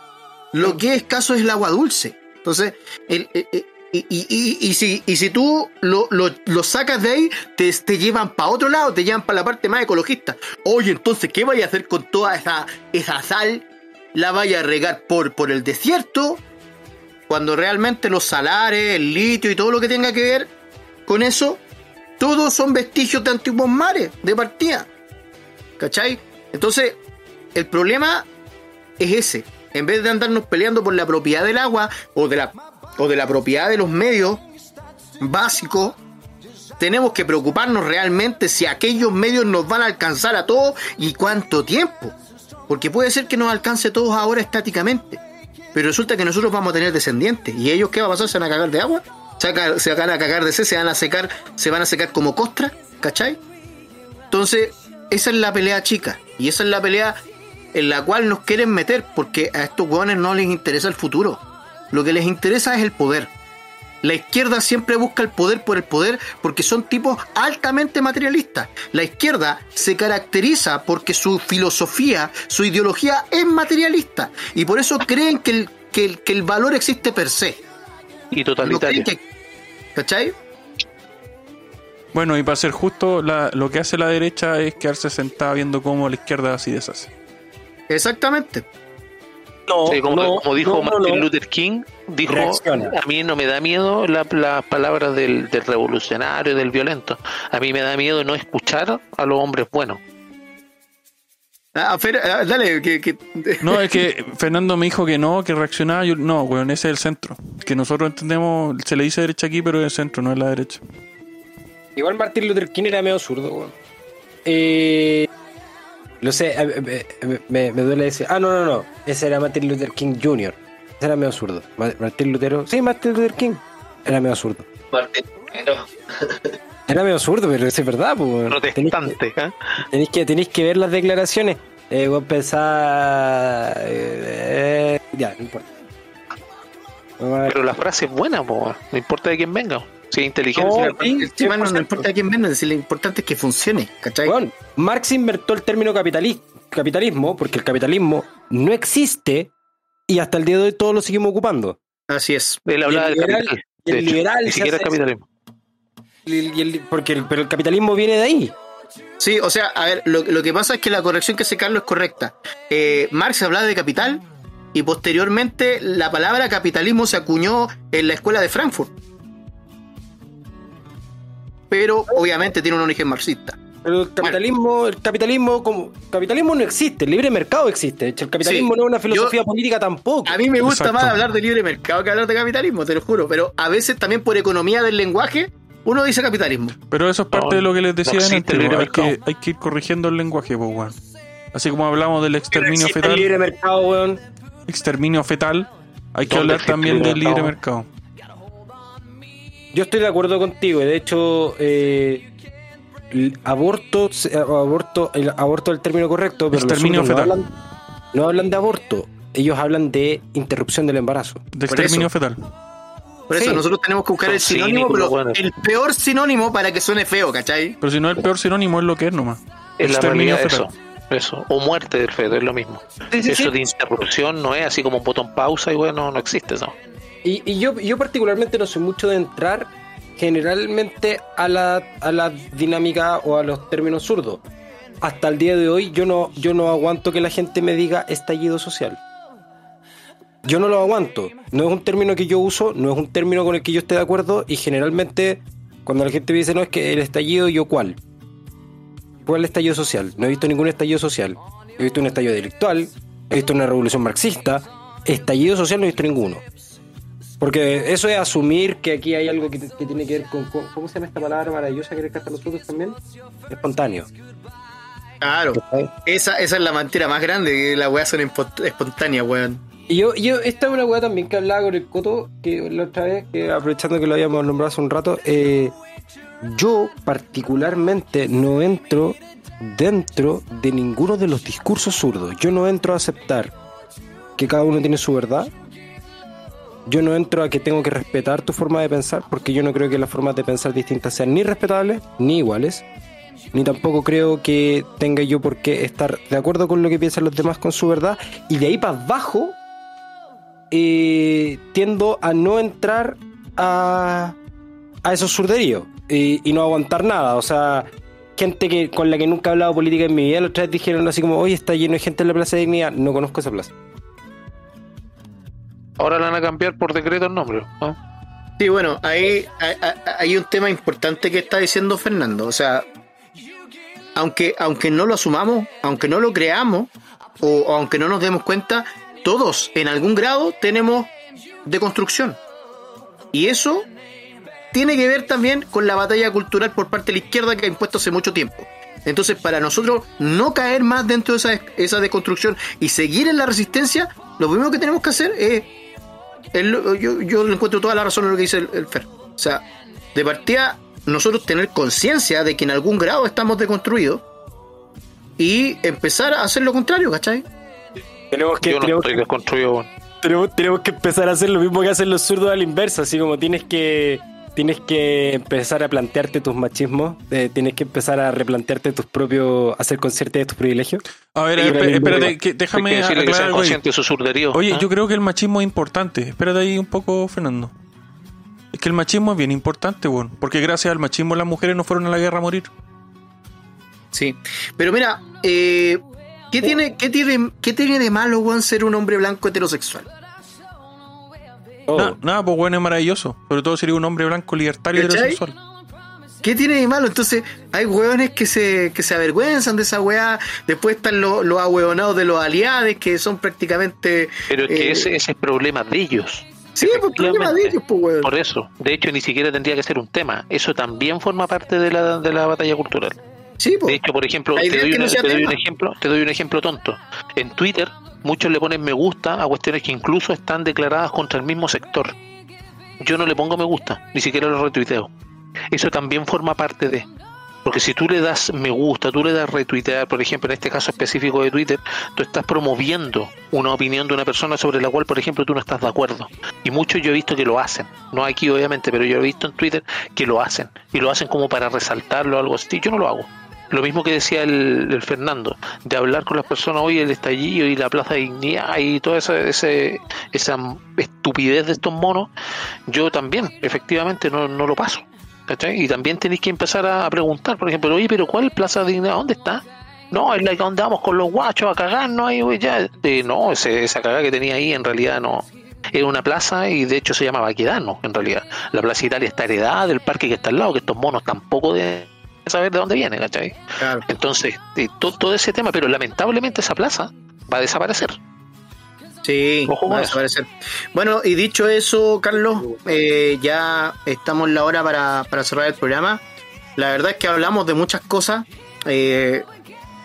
Lo que es escaso es el agua dulce. Entonces, el- el- el- y, y- y- y si, y si tú lo, lo- lo sacas de ahí, te, te llevan para otro lado, te llevan para la parte más ecologista. Oye, entonces, ¿qué vaya a hacer con toda esa, esa sal? ¿La vaya a regar por, por el desierto? Cuando realmente los salares, el litio y todo lo que tenga que ver con eso, todos son vestigios de antiguos mares, de partida. ¿Cachai? Entonces, el problema es ese. En vez de andarnos peleando por la propiedad del agua o de la, o de la propiedad de los medios básicos, tenemos que preocuparnos realmente si aquellos medios nos van a alcanzar a todos y cuánto tiempo. Porque puede ser que nos alcance todos ahora estáticamente. Pero resulta que nosotros vamos a tener descendientes. ¿Y ellos qué va a pasar? ¿Se van a cagar de agua? ¿Se van a- se van a cagar de sed? ¿Se van a secar? ¿Se van a secar como costra? ¿Cachai? Entonces, esa es la pelea chica. Y esa es la pelea en la cual nos quieren meter. Porque a estos hueones no les interesa el futuro. Lo que les interesa es el poder. La izquierda siempre busca el poder por el poder porque son tipos altamente materialistas. La izquierda se caracteriza porque su filosofía, su ideología es materialista. Y por eso creen que el, que el, que el valor existe per se. Y totalitario. que- ¿Cachai? Bueno, y para ser justo, la- lo que hace la derecha es quedarse sentada viendo cómo la izquierda así deshace. Exactamente. No, Sí, como, no, como dijo no, no, Martin no. Luther King, dijo, Reacciona. a mí no me da miedo la- las palabras del, del revolucionario, del violento. A mí me da miedo no escuchar a los hombres buenos. Ah, Fer, ah, dale, que, que- No, es que Fernando me dijo que no, que reaccionaba. Yo, no, weón, ese es el centro. Que nosotros entendemos, se le dice derecha aquí, pero es el centro, no es la derecha. Igual Martin Luther King era medio zurdo, weón. Eh, lo sé, me, me duele decir. Ah, no, no, no. Ese era Martin Luther King Jr. Ese era medio zurdo. Ma- Martin Lutero. Sí, Martin Luther King. Era medio zurdo. Martín, no. Era medio zurdo, pero eso es verdad, pues. weón. Tenéis que- Protestante, ¿eh? Tenéis que, tenéis que ver las declaraciones. Eh, vos pensás. eh, eh, ya, no importa. A. Pero la frase es buena, po, no importa de quién venga. Si es inteligente. No, sí, el tema no, no 100%. importa quién vende, si lo importante es que funcione, ¿cachai? Weón, Marx inventó el término capitali- capitalismo porque el capitalismo no existe y hasta el día de hoy todos lo seguimos ocupando. Así es. Él hablaba del liberal- capital. y el hecho, liberal ni siquiera capitalismo. El- y el- porque el- pero el capitalismo viene de ahí. Sí, o sea, a ver, lo, lo que pasa es que la corrección que hace Carlos es correcta. Eh, Marx hablaba de capital y posteriormente la palabra capitalismo se acuñó en la escuela de Frankfurt. Pero obviamente tiene un origen marxista. Pero el capitalismo, el capitalismo como capitalismo no existe, el libre mercado existe. El capitalismo Sí, no es una filosofía yo- política tampoco. A mí me gusta Exacto. más hablar de libre mercado que hablar de capitalismo, te lo juro. Pero a veces también por economía del lenguaje uno dice capitalismo. Pero eso es parte No, de lo que les decía no en existe el libre hay, que, mercado. hay que ir corrigiendo el lenguaje, pues, weón. Así como hablamos del exterminio fetal, el libre mercado, weón. exterminio fetal, hay que ¿Dónde hablar también del libre mercado? mercado. Yo estoy de acuerdo contigo. y De hecho, eh, el aborto, se- aborto, el aborto es el término correcto, pero zurdos no fetal. hablan, no hablan de aborto. Ellos hablan de interrupción del embarazo. De exterminio fetal. Por eso Sí. nosotros tenemos que buscar Son el sinónimo, pero bueno. el peor sinónimo para que suene feo, ¿cachai? Pero si no, el peor sinónimo es lo que es nomás. Es la Exterminio fetal. eso. Eso. O muerte del feto, es lo mismo. sí, eso sí. de interrupción no es así como un botón pausa y bueno, no existe eso. Y, y yo, yo particularmente no soy mucho de entrar generalmente a la, a la dinámica o a los términos zurdos. Hasta el día de hoy yo no, yo no aguanto que la gente me diga estallido social. Yo no lo aguanto. No es un término que yo uso, no es un término con el que yo esté de acuerdo y generalmente cuando la gente me dice no es que el estallido, yo cuál. ¿Cuál estallido social? No he visto ningún estallido social. He visto un estallido delictual, he visto una revolución marxista. Estallido social no he visto ninguno. Porque eso es asumir que aquí hay algo que, que tiene que ver con, ¿Cómo se llama esta palabra maravillosa que a nosotros también? Espontáneo. Claro. Esa, esa es la mentira más grande, que las weas son espontáneas, weón. Y yo, yo, esta es una weá también que hablaba con el Coto, que la otra vez, que aprovechando que lo habíamos nombrado hace un rato, eh, yo particularmente no entro dentro de ninguno de los discursos zurdos. Yo no entro a aceptar que cada uno tiene su verdad. Yo no entro a que tengo que respetar tu forma de pensar, porque yo no creo que las formas de pensar distintas sean ni respetables ni iguales. Ni tampoco creo que tenga yo por qué estar de acuerdo con lo que piensan los demás con su verdad. Y de ahí para abajo, eh, tiendo a no entrar a, a esos surderíos y, no aguantar nada. O sea, gente que con la que nunca he hablado política en mi vida, los tres dijeron así como, oye, está lleno de gente en la Plaza de Dignidad. No conozco esa plaza. Ahora le van a cambiar por decreto el nombre. ¿no? Sí, bueno, ahí hay, hay- un tema importante que está diciendo Fernando. O sea, aunque, aunque no lo asumamos, aunque no lo creamos, o, o aunque no nos demos cuenta, todos en algún grado tenemos deconstrucción. Y eso tiene que ver también con la batalla cultural por parte de la izquierda que ha impuesto hace mucho tiempo. Entonces, para nosotros no caer más dentro de esa, esa deconstrucción y seguir en la resistencia, lo primero que tenemos que hacer es él- yo, yo le encuentro toda la razón en lo que dice el, el Fer. O sea, de partida, nosotros tener conciencia de que en algún grado estamos deconstruidos y empezar a hacer lo contrario, ¿cachai? Tenemos que, Yo no tenemos, estoy desconstruido, weón. tenemos, tenemos que empezar a hacer lo mismo que hacen los zurdos a la inversa, así como tienes que tienes que empezar a plantearte tus machismos, eh, tienes que empezar a replantearte tus propios, hacer consciente de tus privilegios. A ver, ahora mismo espérate, que, déjame que aclarar sean algo conscientes. Oye, ¿ah? yo creo que el machismo es importante. Espérate ahí un poco, Fernando. Es que el machismo es bien importante, weón. Porque gracias al machismo las mujeres no fueron a la guerra a morir. Sí. Pero mira, eh, ¿qué, tiene, qué, tiene, ¿qué tiene de malo, weón, ser un hombre blanco heterosexual? Na- nada, pues weón es maravilloso. Sobre todo sería un hombre blanco libertario y heterosexual. ¿Qué tiene de malo? Entonces, hay hueones que se, que se avergüenzan de esa weá. Después están los, los ahueonados de los aliados, que son prácticamente. Pero es que eh, ese, ese es problema de ellos. Sí, pues problema de ellos, pues, weón. Por eso. De hecho, ni siquiera tendría que ser un tema. Eso también forma parte de la, de la batalla cultural. Sí, De hecho, por ejemplo, te doy, es que una- no sea te doy un ejemplo, te doy un ejemplo tonto. En Twitter, muchos le ponen me gusta a cuestiones que incluso están declaradas contra el mismo sector. Yo no le pongo me gusta, ni siquiera lo retuiteo. Eso también forma parte de. Porque si tú le das me gusta, tú le das retuitear, por ejemplo, en este caso específico de Twitter, tú estás promoviendo una opinión de una persona sobre la cual, por ejemplo, tú no estás de acuerdo. Y muchos yo he visto que lo hacen. No aquí, obviamente, pero yo he visto en Twitter que lo hacen. Y lo hacen como para resaltarlo o algo así. Yo no lo hago. Lo mismo que decía el, el Fernando, de hablar con las personas hoy, el estallido y la Plaza de Dignidad y toda esa, ese, esa estupidez de estos monos, yo también, efectivamente, no, no lo paso. ¿cachai? Y también tenéis que empezar a, preguntar, por ejemplo, oye, pero ¿cuál Plaza de Dignidad? ¿Dónde está? No, es la que andamos con los guachos a cagarnos ahí, güey, ya. Eh, no, ese, esa cagada que tenía ahí en realidad no. Era una plaza y de hecho se llama Baquedano, en realidad. La Plaza Italia está heredada del parque que está al lado, que estos monos tampoco de saber de dónde viene, ¿cachai? Claro. Entonces, eh, to- todo ese tema, pero lamentablemente esa plaza va a desaparecer. Sí, Ojo va a desaparecer. Bueno, y dicho eso, Carlos, eh, ya estamos en la hora para, para cerrar el programa. La verdad es que hablamos de muchas cosas. Eh,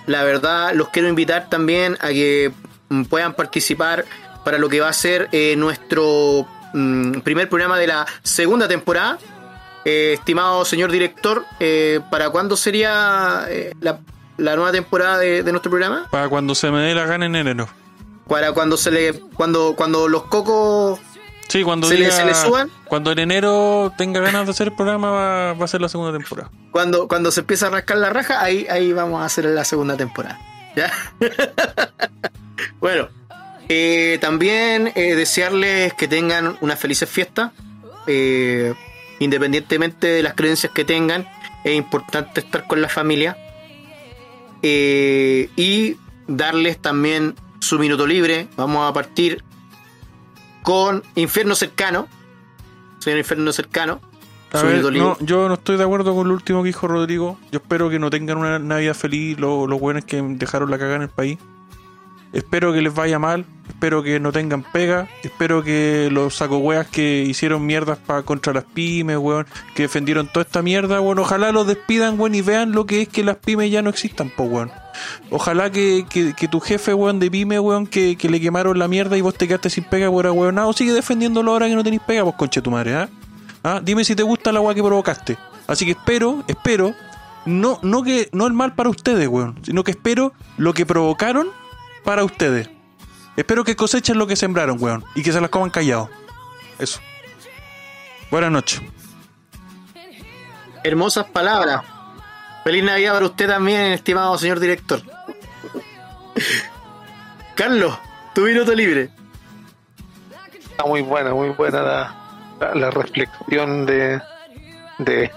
la verdad, los quiero invitar también a que mm, puedan participar para lo que va a ser eh, nuestro mm, primer programa de la segunda temporada. Eh, estimado señor director, eh, ¿para cuándo sería eh, la, la nueva temporada de- de nuestro programa? Para cuando se me dé la gana en enero. para cuando se le cuando cuando los cocos Sí, cuando ¿Se le- diga- se le suban? Cuando en enero tenga ganas de hacer el programa, va, va a ser la segunda temporada. cuando cuando se empieza a rascar la raja ahí ahí vamos a hacer la segunda temporada ya bueno eh, también desearles que tengan unas felices fiestas eh, independientemente de las creencias que tengan es importante estar con la familia eh, y darles también su minuto libre vamos a partir con Infierno Cercano señor Infierno Cercano A ver, no, yo no estoy de acuerdo con lo último que dijo Rodrigo. Yo espero que no tengan una Navidad feliz los, los buenos que dejaron la cagada en el país. Espero que les vaya mal. Espero que no tengan pega. Espero que los sacohueas que hicieron mierdas pa- contra las pymes, weón, que defendieron toda esta mierda, weón, ojalá los despidan, weón, y vean lo que es que las pymes ya no existan, po, weón. Ojalá que, que, que tu jefe, weón, de pyme, weón, que, que le quemaron la mierda y vos te quedaste sin pega, weón, weón, sigue defendiéndolo ahora que no tenéis pega, vos, conche tu madre, ¿ah? ¿Ah? Dime si te gusta la weá que provocaste. Así que espero, espero, no, no que, no el mal para ustedes, weón, sino que espero lo que provocaron para ustedes. Espero que cosechen lo que sembraron, weón. Y que se las coman callados. Eso. Buenas noches. Hermosas palabras. Feliz Navidad para usted también, estimado señor director. Carlos, tu minuto libre. Está muy buena, muy buena la, la, la reflexión de, de,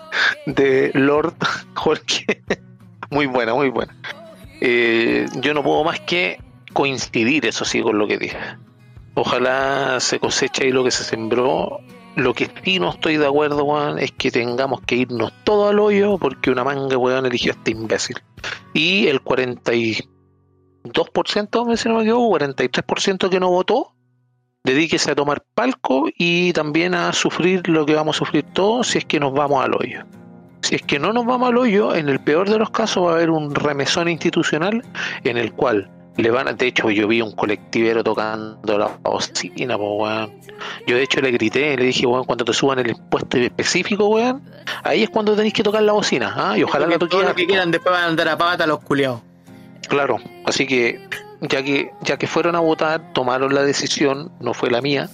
de Lord Jorge. muy buena, muy buena. Eh, yo no puedo más que coincidir, eso sí, con lo que dije. Ojalá se coseche ahí lo que se sembró. Lo que sí no estoy de acuerdo, weón, es que tengamos que irnos todo al hoyo porque una manga, weón, eligió a este imbécil. Y el 42%, si no me equivoco, 43% que no votó, dedíquese a tomar palco y también a sufrir lo que vamos a sufrir todos si es que nos vamos al hoyo. Si es que no nos vamos al hoyo, en el peor de los casos va a haber un remesón institucional en el cual le van de hecho yo vi un colectivero tocando la bocina, po, weón. Yo de hecho le grité, le dije, weón, cuando te suban el impuesto específico, weón, ahí es cuando tenéis que tocar la bocina, ¿ah? Y ojalá la lo que quieran después van a andar a pata los culiados. Claro, así que ya que ya que fueron a votar, tomaron la decisión, no fue la mía,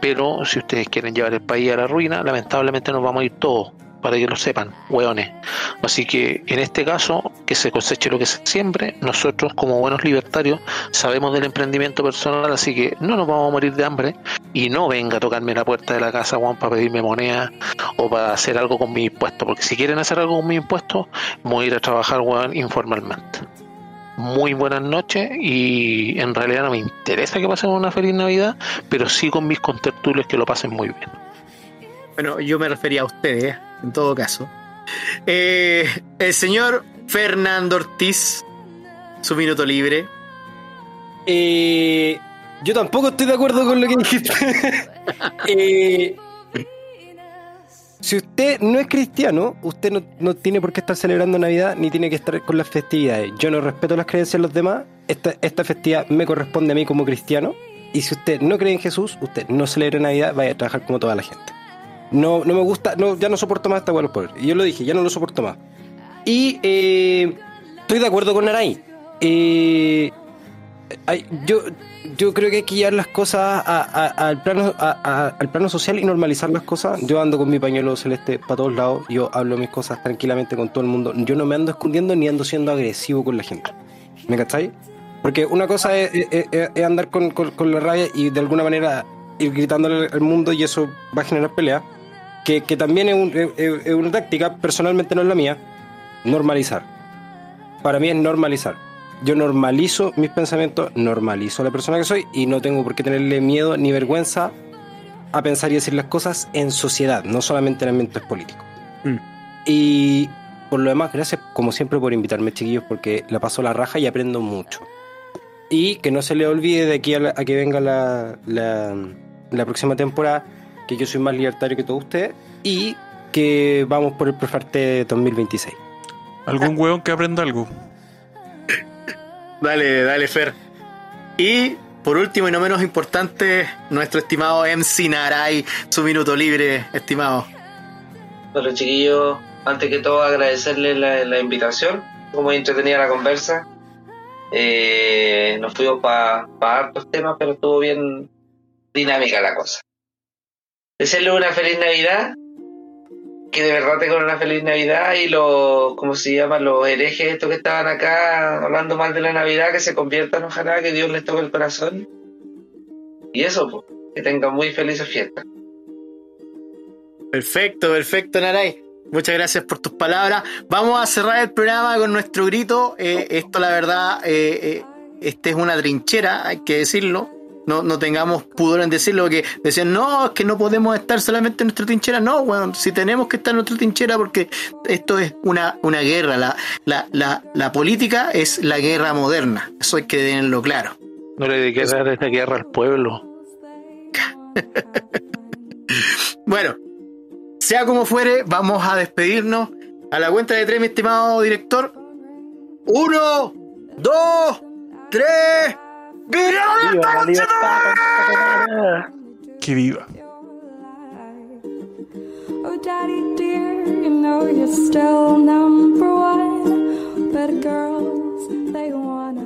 pero si ustedes quieren llevar el país a la ruina, lamentablemente nos vamos a ir todos, para que lo sepan, hueones. Así que en este caso, que se coseche lo que se siembre, nosotros como buenos libertarios sabemos del emprendimiento personal, así que no nos vamos a morir de hambre y no venga a tocarme la puerta de la casa, Juan, para pedirme moneda o para hacer algo con mi impuesto, porque si quieren hacer algo con mi impuesto, voy a ir a trabajar, weón, informalmente muy buenas noches y en realidad no me interesa que pasen una feliz Navidad, pero sí con mis contertulios que lo pasen muy bien. Bueno, yo me refería a ustedes, en todo caso. Eh, el señor Fernando Ortiz, su minuto libre. Eh, yo tampoco estoy de acuerdo con lo que dijiste. Eh, si usted no es cristiano, usted no, no tiene por qué estar celebrando Navidad ni tiene que estar con las festividades. Yo no respeto las creencias de los demás. Esta, esta festividad me corresponde a mí como cristiano. Y si usted no cree en Jesús, usted no celebra Navidad, vaya a trabajar como toda la gente. No, no me gusta, no, ya no soporto más esta hueá de los pobres. Yo lo dije, ya no lo soporto más. Y eh, estoy de acuerdo con Naray. Eh, yo, yo creo que hay que las cosas a- al, plano, al plano social y normalizar las cosas. Yo ando con mi pañuelo celeste para todos lados. Yo hablo mis cosas tranquilamente con todo el mundo. Yo no me ando escondiendo ni ando siendo agresivo con la gente. ¿Me cacháis? Porque una cosa es andar con, con- con la rabia y de alguna manera ir gritándole al mundo y eso va a generar pelea. Que, que también es, un- es- es una táctica, personalmente no es la mía, normalizar. Para mí es normalizar. Yo normalizo mis pensamientos, normalizo a la persona que soy y no tengo por qué tenerle miedo ni vergüenza a pensar y decir las cosas en sociedad, no solamente en ambientes políticos. Mm. Y por lo demás, gracias como siempre por invitarme, chiquillos, porque la paso la raja y aprendo mucho. Y que no se le olvide de aquí a, la- a que venga la, la, la próxima temporada, que yo soy más libertario que todos ustedes y que vamos por el Prefarte 2026. ¿Algún weón que aprenda algo? Dale, dale, Fer. Y por último y no menos importante, nuestro estimado MC Naray, su minuto libre, estimado. Bueno, chiquillos, antes que todo agradecerles la, la invitación, como entretenida la conversa. Eh, nos fuimos para hartos temas, pero estuvo bien dinámica la cosa. Desearles una feliz Navidad, que de verdad tengan una feliz Navidad y los, ¿cómo se llama? Los herejes estos que estaban acá hablando mal de la Navidad, que se conviertan, ojalá, que Dios les toque el corazón. Y eso, pues, que tengan muy felices fiestas. Perfecto, perfecto, Naray. Muchas gracias por tus palabras. Vamos a cerrar el programa con nuestro grito. Eh, esto, la verdad, eh, eh, este es una trinchera, hay que decirlo. No, no tengamos pudor en decirlo, porque decían, no, es que no podemos estar solamente en nuestra trinchera. No, bueno, si tenemos que estar en nuestra trinchera, porque esto es una, una guerra. La, la, la, la política es la guerra moderna. Eso hay que tenerlo claro. No le dediqué dar esta guerra al pueblo. Bueno, sea como fuere, vamos a despedirnos. A la cuenta de tres, mi estimado director. Uno, dos, tres. ¡Viva la, ¡Viva la libertad ¡Que viva! Oh, daddy dear, you know you're still number one, but girls, they wanna.